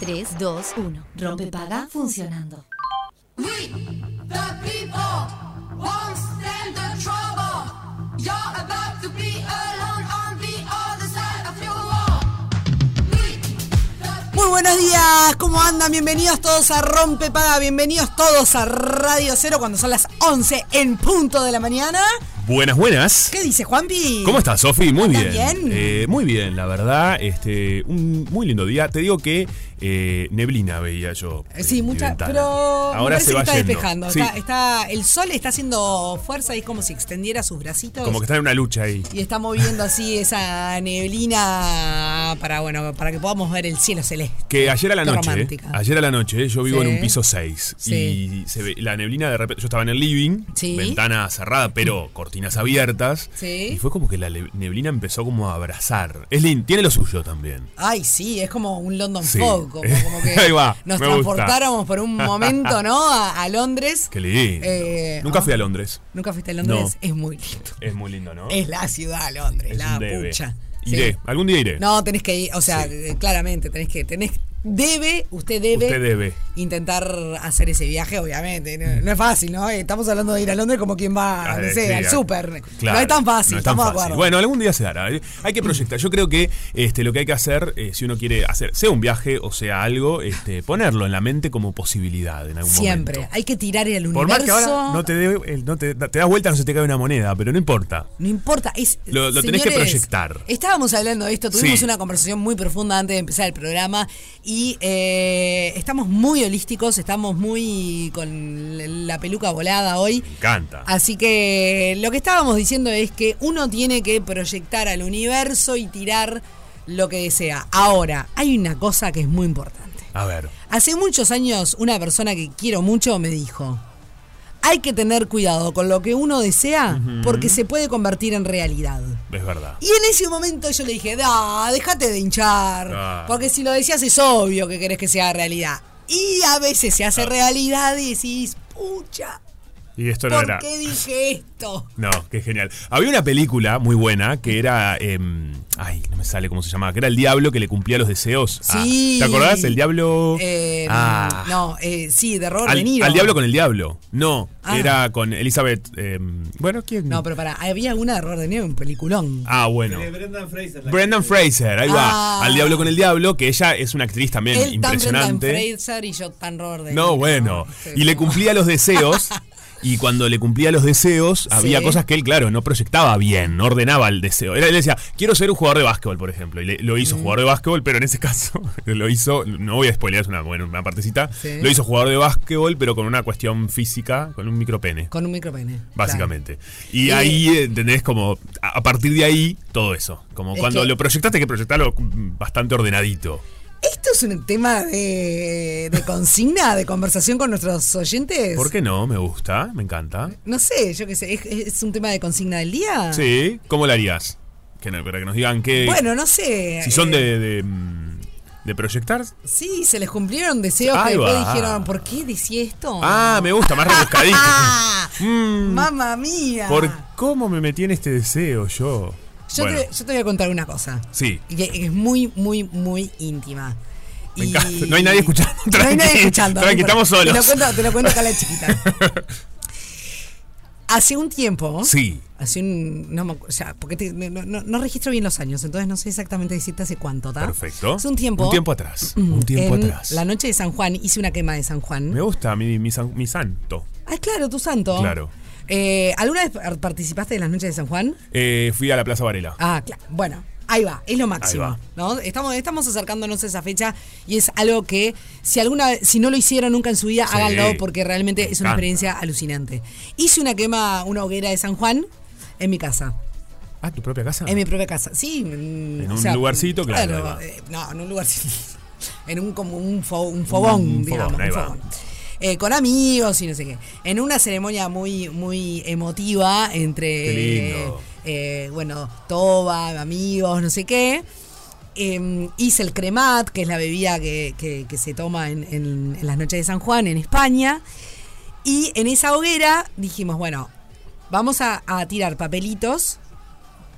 3, 2, 1. Rompe paga funcionando. We, the people, won't stand the trouble. You're about to be alone on the other side of your wall. We, the Muy buenos días, ¿cómo andan? Bienvenidos todos a Rompe Paga, bienvenidos todos a Radio Cero cuando son las 11 en punto de la mañana. Buenas, buenas. ¿Qué dice Juanpi? ¿Cómo estás, Sofi? Muy ¿Andas bien. bien? Eh, muy bien, la verdad. Este, un muy lindo día. Te digo que eh, neblina veía yo. Eh, Sí, mucha, pero ahora se va está yendo. despejando. Sí, Está, está- el sol está haciendo fuerza y es como si extendiera sus bracitos. como que está en una lucha ahí. Y está moviendo así esa neblina para, bueno, para que podamos ver el cielo celeste. Que ayer a la Qué noche, romántica. ayer a la noche, yo vivo Sí. en un piso 6 Sí. y se ve la neblina de repente, yo estaba en el living, Sí. ventana cerrada, pero cortinas abiertas. Sí. Y fue como que la neblina empezó como a abrazar. Es lindo, tiene lo suyo también. Ay, sí, es como un London. Fog, como, como que Ahí va, nos me gusta. transportáramos por un momento, ¿no? A, a Londres. Qué lindo. Eh, Nunca fui a Londres. Nunca fuiste a Londres, No. es muy lindo. Es muy lindo, ¿no? Es la ciudad Londres, Es la pucha. Iré, Sí. algún día iré. No, tenés que ir, o sea, Sí. eh, claramente, tenés que, tenés, debe, usted debe, Usted debe. intentar hacer ese viaje, obviamente. No, no es fácil, ¿no? Estamos hablando de ir a Londres como quien va, Ah, no sí, sé, al súper. claro, no es tan fácil, no es tan estamos de acuerdo. Bueno, algún día se dará. Hay que proyectar. Yo creo que este, lo que hay que hacer, eh, si uno quiere hacer, sea un viaje o sea algo, este, ponerlo en la mente como posibilidad en algún Siempre, momento. hay que tirar el Por universo. más que ahora no te, no te, te das vuelta, no se te cae una moneda, pero no importa. No importa, es. Lo- lo tenés que proyectar. Estábamos hablando de esto, tuvimos Sí. una conversación muy profunda antes de empezar el programa y eh, estamos muy holísticos, estamos muy con la peluca volada hoy. Me encanta. Así que lo que estábamos diciendo es que uno tiene que proyectar al universo y tirar lo que desea. Ahora, hay una cosa que es muy importante. A ver. Hace muchos años una persona que quiero mucho me dijo, hay que tener cuidado con lo que uno desea porque se puede convertir en realidad. Es verdad. Y en ese momento yo le dije, da, déjate de hinchar, Ah. porque si lo decías es obvio que querés que sea realidad. Y a veces se hace Ah. realidad y decís, pucha, Y esto no ¿por era. qué dije esto? No, qué genial. Había una película muy buena que era. em, ay, no me sale cómo se llamaba. Que era el diablo que le cumplía los deseos. a- Sí. ¿Te acordás? El diablo. Eh, Ah. No, eh, sí, de Robert Al, De Niro. al diablo con el diablo. No, Ah. era con Elizabeth. em, bueno, ¿quién? No, pero para, había una de Robert De Niro, un peliculón. Ah, bueno. Brendan Fraser. Brendan Fraser, ahí Ah. va. Al diablo con el diablo, que ella es una actriz también Él tan Brendan impresionante. Fraser y yo tan Robert De No, Niro. bueno. Sí, Y le no. cumplía los deseos. Y cuando le cumplía los deseos, había Sí. cosas que él, claro, no proyectaba bien, no ordenaba el deseo. Era, él decía, quiero ser un jugador de básquetbol, por ejemplo. Y le- lo Mm. hizo jugador de básquetbol, pero en ese caso lo hizo, no voy a spoilear, es una, bueno, una partecita. Sí. Lo hizo jugador de básquetbol, pero con una cuestión física, con un micropene. Con un micropene. Básicamente. Y ahí, ¿entendés? Como a a partir de ahí, todo eso. Como Es cuando que- lo proyectaste, hay que proyectarlo mm, bastante ordenadito. ¿Esto es un tema de, de consigna, de conversación con nuestros oyentes? ¿Por qué no? Me gusta, me encanta. No sé, yo qué sé, ¿es, es un tema de consigna del día? Sí, ¿cómo lo harías? Que no- para que nos digan qué. Bueno, no sé. si son eh, de, de, mm, de proyectar. Sí, se les cumplieron deseos que Ahí después va. dijeron, ¿por qué decía esto? Ah, me gusta, más rebuscadito. Mm, ¡Mamma mía! ¿Por cómo me metí en este deseo yo? Yo, Bueno, te, yo te voy a contar una cosa. sí. Que, que es muy, muy, muy íntima. Me Y- encanta. No hay nadie escuchando. No hay nadie escuchando. tranqui, estamos solos. Te lo cuento, te lo cuento acá la chiquita. Hace un tiempo. Sí. Hace un. No, o sea, porque te- no, no- no registro bien los años, entonces no sé exactamente decirte hace cuánto, ¿está? Perfecto. Hace un tiempo. Un tiempo atrás. Un tiempo en atrás. La noche de San Juan hice una quema de San Juan. Me gusta mi, mi, san- mi santo. Ah, claro, tu santo. Claro. Eh, ¿Alguna vez par- participaste de las noches de San Juan? Eh, fui a la Plaza Varela. Ah, claro. Bueno, ahí va, es lo máximo. ¿no? Estamos, estamos acercándonos a esa fecha y es algo que si alguna si no lo hicieron nunca en su vida, Sí, háganlo porque realmente me es una experiencia alucinante. Hice una quema, una hoguera de San Juan en mi casa. Ah, ¿tu propia casa? En mi propia casa. Sí. En En un lugarcito, claro, eh, no, en un lugarcito. En un como un, fo- un fogón, Un digamos. un fogón. Eh, con amigos y no sé qué. En una ceremonia muy, muy emotiva entre. Lindo. eh, bueno, toba, amigos, no sé qué. Eh, hice el cremat, que es la bebida que, que- que se toma en, en- en las noches de San Juan en España. Y en esa hoguera dijimos, bueno, vamos a, a tirar papelitos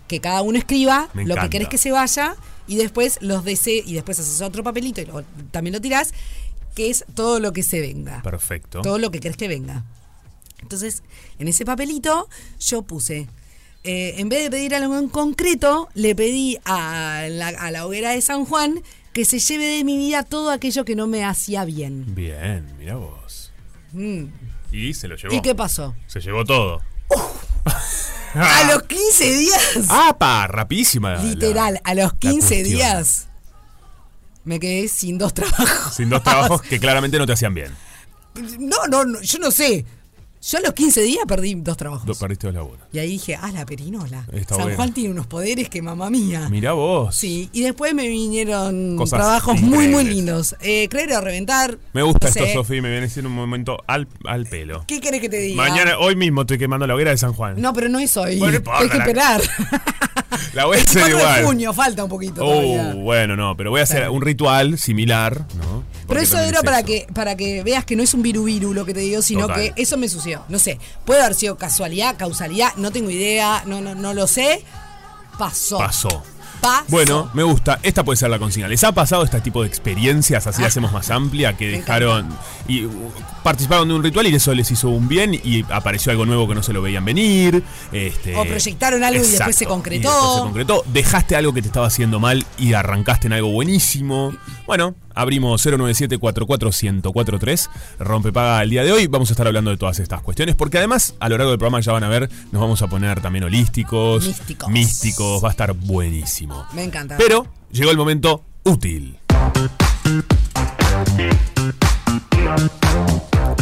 que cada uno escriba Me lo que querés que se vaya y después los DC y después haces otro papelito y lo- también lo tirás, que es todo lo que se venga. Perfecto. Todo lo que crees que venga. Entonces, en ese papelito yo puse, eh, en vez de pedir algo en concreto, le pedí a la, a la hoguera de San Juan que se lleve de mi vida todo aquello que no me hacía bien. Bien, mira vos. Y se lo llevó. Mm. ¿Y qué pasó? Se llevó todo. A los 15 días, ¡Apa! Rapidísima. la- literal, a los la 15 cuestión. días, me quedé sin dos trabajos. Sin dos trabajos que claramente no te hacían bien. No, no, no, yo no sé. Yo a los 15 días perdí dos trabajos. Do- Perdiste dos laburos. Y ahí dije, ah, la perinola. Está San. Juan tiene unos poderes que mamá mía. Mirá vos. Sí, y después me vinieron Cosas trabajos muy, muy lindos. Eh, creer o reventar. Me gusta no esto, sé. Sofi. Me viene siendo un momento al, al pelo. ¿Qué querés que te diga? Mañana, hoy mismo estoy quemando la hoguera de San Juan. No, pero no es hoy. Bueno, no importa, Hay que esperar. La voy a hacer 4 de igual. junio, falta un poquito todavía. Oh, bueno, no, pero voy a hacer Claro. un ritual similar, ¿no? Pero eso era es para eso. que, para que veas que no es un viru viru lo que te digo, sino Total. que eso me No sé, puede haber sido casualidad, causalidad, no tengo idea, no, no, no lo sé. Pasó. Pasó. Bueno, me gusta. Esta puede ser la consigna. ¿Les ha pasado este tipo de experiencias, así la Ah. hacemos más amplia, que dejaron y participaron de un ritual y eso les hizo un bien y apareció algo nuevo que no se lo veían venir? Este, O proyectaron algo y después se concretó. y después se concretó. Dejaste algo que te estaba haciendo mal y arrancaste en algo buenísimo. Bueno, abrimos 097-44-1043. Rompepaga el día de hoy. Vamos a estar hablando de todas estas cuestiones porque además a lo largo del programa ya van a ver, nos vamos a poner también holísticos, Místicos. místicos. Va a estar buenísimo. Me encanta. Pero llegó el momento útil.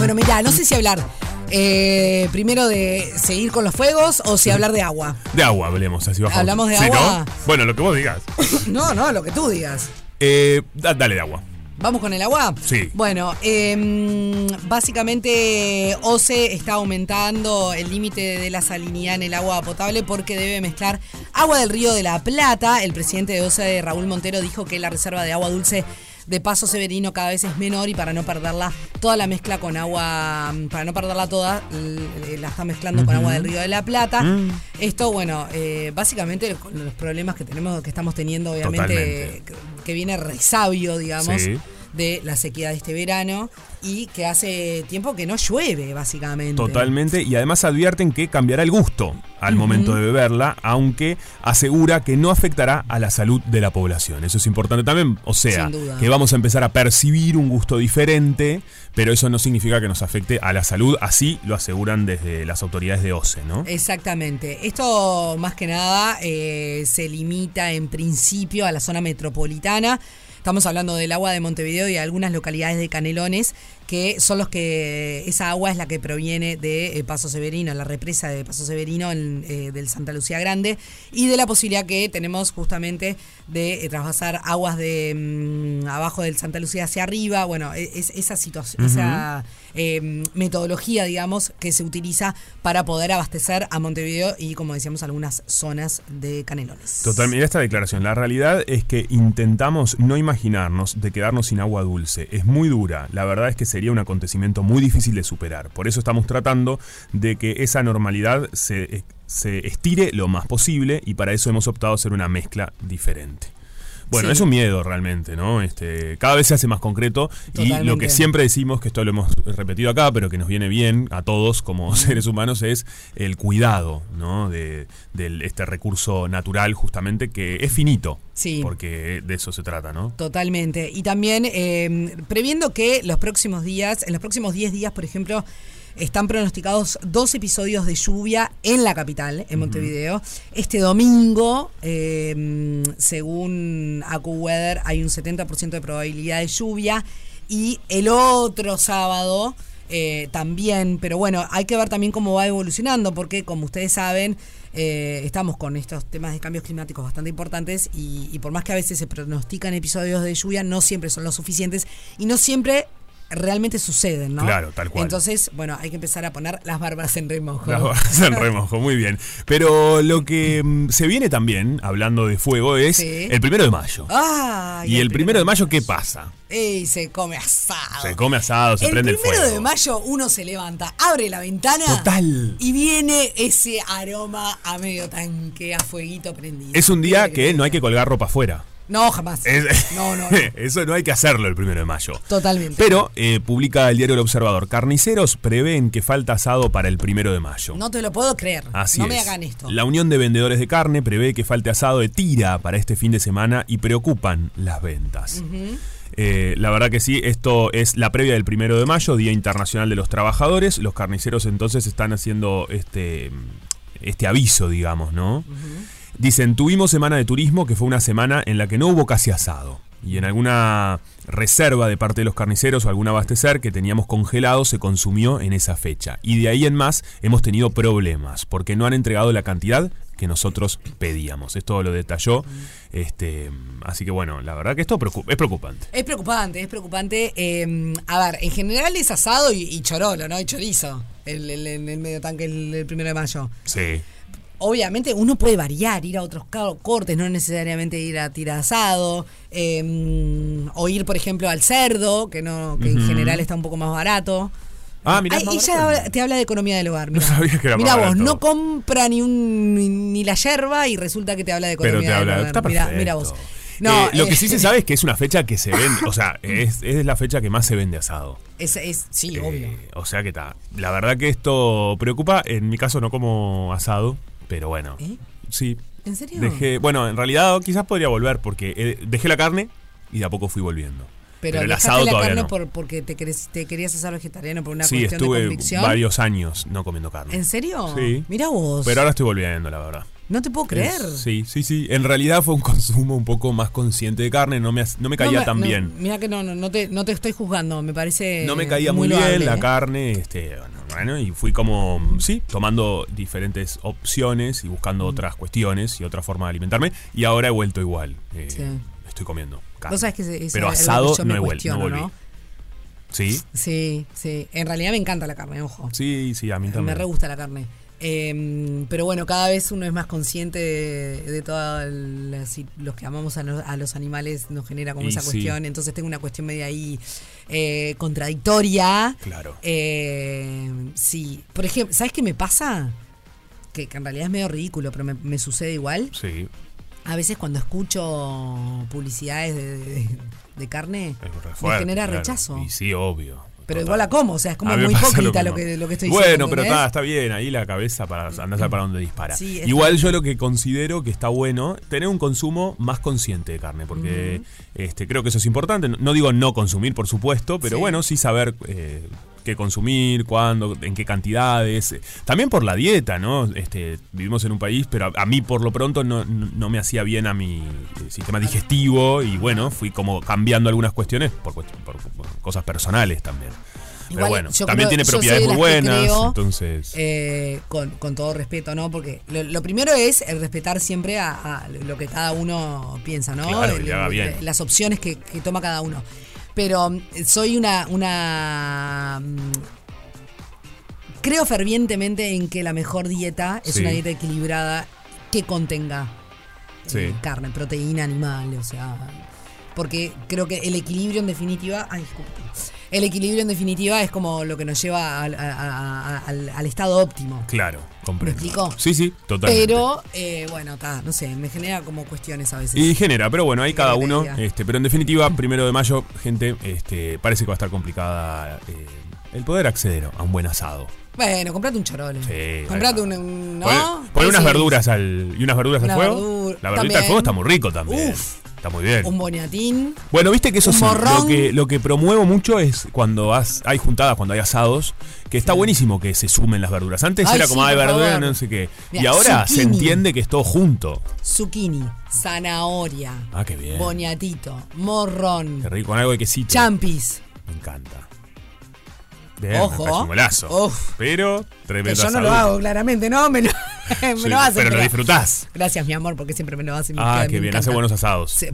Bueno, mira, no sé si hablar eh, primero de seguir con los fuegos o si hablar de agua. De agua hablemos, así bajamos. ¿Hablamos de Sí, ¿no? agua? Bueno, lo que vos digas. No, no, lo que tú digas. Eh, da- dale de agua. ¿Vamos con el agua? Sí. Bueno, em, básicamente OCE está aumentando el límite de la salinidad en el agua potable porque debe mezclar agua del río de la Plata. El presidente de OCE, Raúl Montero, dijo que la reserva de agua dulce de Paso Severino cada vez es menor y para no perderla toda la mezcla con agua, para no perderla toda, l- la está mezclando con agua del río de la Plata. Mm. Esto, bueno, eh, básicamente los problemas que tenemos, que estamos teniendo, obviamente, Totalmente. que viene resabio, digamos Sí. De la sequía de este verano y que hace tiempo que no llueve, básicamente. Totalmente. Y además advierten que cambiará el gusto al momento de beberla, aunque asegura que no afectará a la salud de la población. Eso es importante también. O sea, que vamos a empezar a percibir un gusto diferente, pero eso no significa que nos afecte a la salud. Así lo aseguran desde las autoridades de OCE, ¿no? Exactamente. Esto más que nada eh, se limita en principio a la zona metropolitana. Estamos hablando del agua de Montevideo y algunas localidades de Canelones, que son los que. Esa agua es la que proviene de eh, Paso Severino, la represa de Paso Severino en, eh, del Santa Lucía Grande, y de la posibilidad que tenemos justamente de eh, traspasar aguas de mm, abajo del Santa Lucía hacia arriba. Bueno, e- es, esa situación, esa eh, metodología, digamos, que se utiliza para poder abastecer a Montevideo y, como decíamos, algunas zonas de Canelones. Totalmente, mira esta declaración. La realidad es que intentamos no imaginarnos de quedarnos sin agua dulce. Es muy dura. La verdad es que sería un acontecimiento muy difícil de superar. Por eso estamos tratando de que esa normalidad se, se estire lo más posible y para eso hemos optado a hacer una mezcla diferente. Bueno, Sí. es un miedo realmente, ¿no? Este, cada vez se hace más concreto y lo que siempre decimos, que esto lo hemos repetido acá, pero que nos viene bien a todos como seres humanos, es el cuidado, ¿no? De, del- este recurso natural justamente que es finito, Sí. porque de eso se trata, ¿no? Totalmente. Y también eh, previendo que los próximos días, en los próximos 10 días, por ejemplo, están pronosticados dos episodios de lluvia en la capital, en Montevideo. Este domingo, eh, según AccuWeather, hay un 70% de probabilidad de lluvia. Y el otro sábado eh, también, pero bueno, hay que ver también cómo va evolucionando, porque como ustedes saben, eh, estamos con estos temas de cambios climáticos bastante importantes y, y por más que a veces se pronostican episodios de lluvia, no siempre son los suficientes y no siempre realmente suceden, ¿no? Claro, tal cual. Entonces, bueno, hay que empezar a poner las barbas en remojo. Las barbas en remojo, muy bien. Pero lo que mm, se viene también, hablando de fuego, es Sí. el primero de mayo. Ay, y el primero de mayo, ¿qué pasa? ¡Ey! Se come asado. Se come asado, se el prende el primero fuego. de mayo uno se levanta, abre la ventana. Total. Y viene ese aroma a medio tanque, a fueguito prendido. Es un día que no hay que colgar ropa afuera. No, jamás. Es- No, no, no. Eso no hay que hacerlo el primero de mayo. Totalmente. Pero eh, publica el diario El Observador. Carniceros prevén que falta asado para el primero de mayo. No te lo puedo creer. Así no es. me hagan esto. La Unión de Vendedores de Carne prevé que falte asado de tira para este fin de semana y preocupan las ventas. Eh, la verdad que sí, esto es la previa del primero de mayo, Día Internacional de los Trabajadores. Los carniceros entonces están haciendo este, este aviso, digamos, ¿no? Dicen, tuvimos semana de turismo, que fue una semana en la que no hubo casi asado. Y en alguna reserva de parte de los carniceros o algún abastecer que teníamos congelado se consumió en esa fecha. Y de ahí en más hemos tenido problemas, porque no han entregado la cantidad que nosotros pedíamos. Esto lo detalló. Este, así que bueno, la verdad que esto es preocupante. Es preocupante, es preocupante. Eh, a ver, en general es asado y, y chorolo, ¿no? Y chorizo. El- el medio tanque el, el primero de mayo. Sí. Obviamente uno puede variar, ir a otros cortes, no necesariamente ir a tira asado, eh, o ir, por ejemplo, al cerdo, que no que en general está un poco más barato. Ah, mirá, Ay, ella te habla de economía del hogar. Mira, sabía que era Mirá vos, barato. no compra ni un ni, ni la yerba y resulta que te habla de Pero economía te del hogar. está Mira, perfecto. mira vos. Eh, lo que eh, sí se sabe es que es una fecha que se vende, o sea, es, es la fecha que más se vende asado. Es, es- sí, Eh, obvio. o sea que está. La verdad que esto preocupa. En mi caso no como asado, pero bueno. ¿Eh? Sí. ¿En serio? Dejé, bueno, en realidad quizás podría volver porque eh, dejé la carne y de a poco fui volviendo. Pero, el asado la todavía carne no. por, porque te, querés- te querías hacer vegetariano por una sí, cuestión de estuve convicción. varios años no comiendo carne. ¿En serio? Sí. Mira vos. Pero ahora estoy volviendo, la verdad. no te puedo creer. Es- sí, sí, sí. En realidad fue un consumo un poco más consciente de carne. No me, no me caía No me- tan no, bien. Mira que no, no, no te, no te estoy juzgando, me parece. No me caía muy, loable, bien la ¿eh? carne, este, bueno, bueno, y fui como, sí, tomando diferentes opciones y buscando otras cuestiones y otra forma de alimentarme, y ahora he vuelto igual. eh, Sí. Estoy comiendo carne. Vos que Pero asado no me he vuelto, no volví. ¿no? Sí, Sí, sí. En realidad me encanta la carne, ojo. sí, sí, a mí me también. re gusta la carne. Eh, pero bueno, cada vez uno es más consciente de, de todos los que amamos a, los- a los animales, nos genera como Y esa sí. cuestión. Entonces tengo una cuestión media ahí eh, contradictoria. Claro. Eh, sí. Por ejemplo, ¿sabes qué me pasa? Que, que en realidad es medio ridículo, pero me, me sucede igual. Sí, A veces cuando escucho publicidades de, de- de carne, me genera claro. rechazo. Y sí, obvio. Pero Total. igual la como, o sea, es como muy hipócrita lo que, lo que estoy Bueno, diciendo. pero ¿entendés? está, está bien, ahí la cabeza para andar para dónde dispara. Sí, Igual yo lo que considero que está bueno, tener un consumo más consciente de carne, porque este, creo que eso es importante. No digo no consumir, por supuesto, pero Sí. bueno, sí saber eh, qué consumir, cuándo, en qué cantidades. También por la dieta, ¿no? Este, vivimos en un país, pero a, a mí por lo pronto no, no- me hacía bien a mi eh, sistema digestivo y bueno, fui como cambiando algunas cuestiones por, por- por cosas personales también. Pero bueno, también creo- tiene propiedades muy buenas, creo, entonces... Eh, con, con todo respeto, ¿no? Porque lo, lo primero es el respetar siempre a, a lo que cada uno piensa, ¿no? Claro, El- haga bien. Las opciones que, que toma cada uno. Pero mm, soy una. una mm, creo fervientemente en que la mejor dieta es Sí. una dieta equilibrada que contenga Sí. eh, carne, proteína animal, o sea. Porque creo que el equilibrio en definitiva. Ay, disculpe. El equilibrio en definitiva es como lo que nos lleva al, a- a- a- al- al estado óptimo. Claro, comprendo. ¿Me explico? Sí, sí, totalmente. Pero, eh, bueno, está, no sé, me genera como cuestiones a veces. Y genera, pero bueno, ¿Qué cada uno. Este, pero en definitiva, primero de mayo, gente, este, parece que va a estar complicada eh, el poder acceder a un buen asado. Bueno, comprate un chorolo. Sí, comprate un, ¿no? Poné unas verduras al, y unas verduras Una al fuego. la verdurita también. al fuego está muy rico también. Uf. Está muy bien. Un boniatín. Bueno, viste que eso Un sí, lo que, lo que promuevo mucho es cuando has- hay juntadas, cuando hay asados, que está buenísimo que se sumen las verduras. Antes Ay, era como, hay verdura, no sé qué. y ahora se entiende que es todo junto. Zucchini, zanahoria, Ah, qué bien. boniatito, morrón, Qué rico, con algo de quesito. champis. Me encanta. Bien, Ojo. un golazo. Uf. Pero Que tremendo yo no lo hago, claramente, ¿no? Me lo, me Sí, lo hacen. pero lo disfrutás. Gracias, mi amor, porque siempre me lo hacen. Ah, queda- qué bien, hace buenos asados. Sí.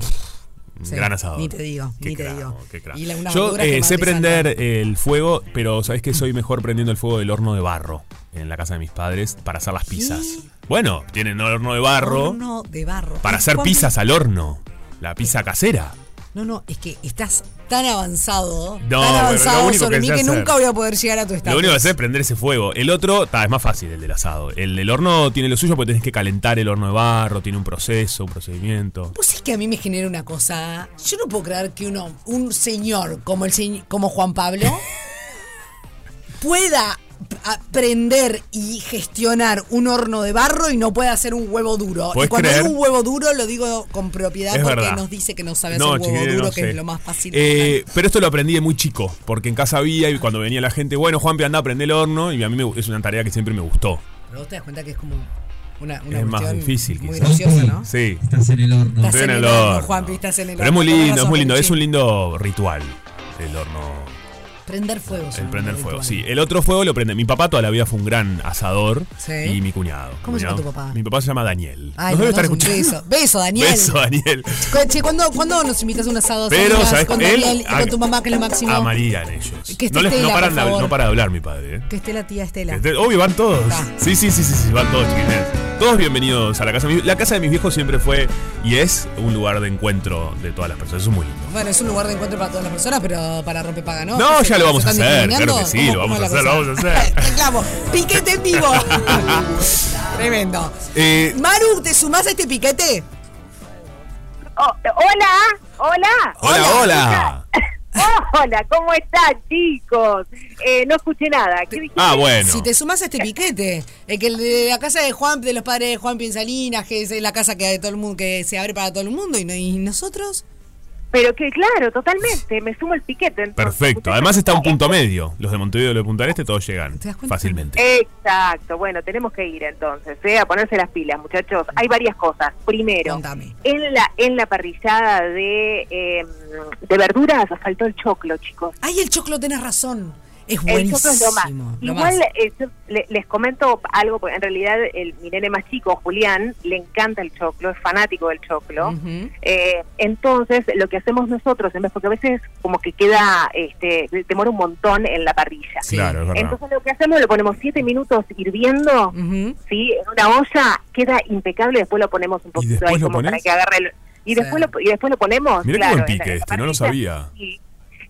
Gran asado. Ni te digo, Qué ni te digo. Y la- Yo eh, sé prender el fuego, pero sabés que soy mejor prendiendo el fuego del horno de barro en la casa de mis padres para hacer las pizzas. Bueno, tienen horno de barro Horno de barro. para ¿Y hacer pizzas al horno. La pizza casera. No, no, es que estás tan avanzado, No, tan avanzado sobre que mí que nunca voy a poder llegar a tu estatus. Lo único que hacer es prender ese fuego. El otro, ta, es más fácil, el del asado. El del horno tiene lo suyo porque tenés que calentar el horno de barro, tiene un proceso, un procedimiento. Pues es que a mí me genera una cosa. Yo no puedo creer que uno, un señor como el como Juan Pablo pueda aprender y gestionar un horno de barro y no pueda hacer un huevo duro. Y ¿Podés cuando creer? digo un huevo duro lo digo con propiedad Es porque verdad. nos dice que no sabe No, hacer huevo chiquilines, duro, no que sé. es lo más fácil. Eh, pero esto lo aprendí de muy chico, porque en casa había y cuando venía la gente, bueno, Juanpi, anda a prender el horno y a mí me- es una tarea que siempre me gustó. Pero vos te das cuenta que es como una, una Es más difícil, muy quizás. graciosa, ¿no? Sí. Estás en el horno. Estás Estoy en el horno, Juanpi, estás en el Pero es muy horno, lindo, es muy lindo. Es un lindo ritual el horno, Prender fuego. el prender ritual. fuego. Sí, el otro fuego lo prende. Mi papá toda la vida fue un gran asador Sí. y mi cuñado. ¿Cómo se llama tu papá? Mi papá se llama Daniel. Ay, Nos debe estar escuchando. beso. Beso, Daniel. Beso, Daniel. Che, ¿cuándo, ¿cuándo nos invitas a un asado? Pero, amigas, ¿sabes? Con Él- Daniel y con tu mamá, que es lo máximo. Amarían ellos. Que no, les- no paran no para de hablar mi padre, ¿eh? Que esté la tía Estela. Este- Obvio, van todos. Sí, sí, sí, sí, sí, van todos, chiquines. Todos bienvenidos a la casa. de La casa de mis viejos siempre fue y es un lugar de encuentro de todas las personas. Eso es muy lindo. Bueno, es un lugar de encuentro para todas las personas, pero para rompepaga no. No, ¿Se- ya lo vamos a hacer, claro que sí, ¿Cómo- lo vamos a hacer, lo vamos a hacer. Reclamo, piquete en vivo. Tremendo. Eh, Maru, ¿te sumás a este piquete? Oh, hola, hola. hola, hola. Hola, ¿cómo están, chicos? Eh, no escuché nada. ¿Qué dijiste? Ah, bueno. Si te sumás a este piquete, el que el de la casa de Juan, de los padres de Juan Piensalinas, que es la casa que de todo el mundo, que se abre para todo el mundo, y, no- y nosotros. Pero que claro, totalmente. Me sumo el piquete. entonces. Perfecto. Además está a un punto medio. Los de Montevideo y los de Punta Este todos llegan fácilmente. Exacto. Bueno, tenemos que ir entonces, ¿eh? a ponerse las pilas, muchachos. Hay varias cosas. Primero, Contame. en la en la parrillada de eh, de verduras faltó el choclo, chicos. Ay, el choclo, tenés razón. Es El buenísimo. choclo es lo más. lo Igual más. eh, yo le- les comento algo, porque en realidad el, mi nene más chico, Julián, le encanta el choclo, es fanático del choclo. Eh, entonces, lo que hacemos nosotros, en vez, porque a veces como que queda, este, demora un montón en la parrilla. Sí. Claro, es verdad. Entonces lo que hacemos, lo ponemos siete minutos hirviendo, Ujú. ¿sí? En una olla, queda impecable, después lo ponemos un poquito ahí como para que agarre el... Y Sí. después, lo, y después lo ponemos, qué claro, buen en la- pique este, no lo sabía. Y,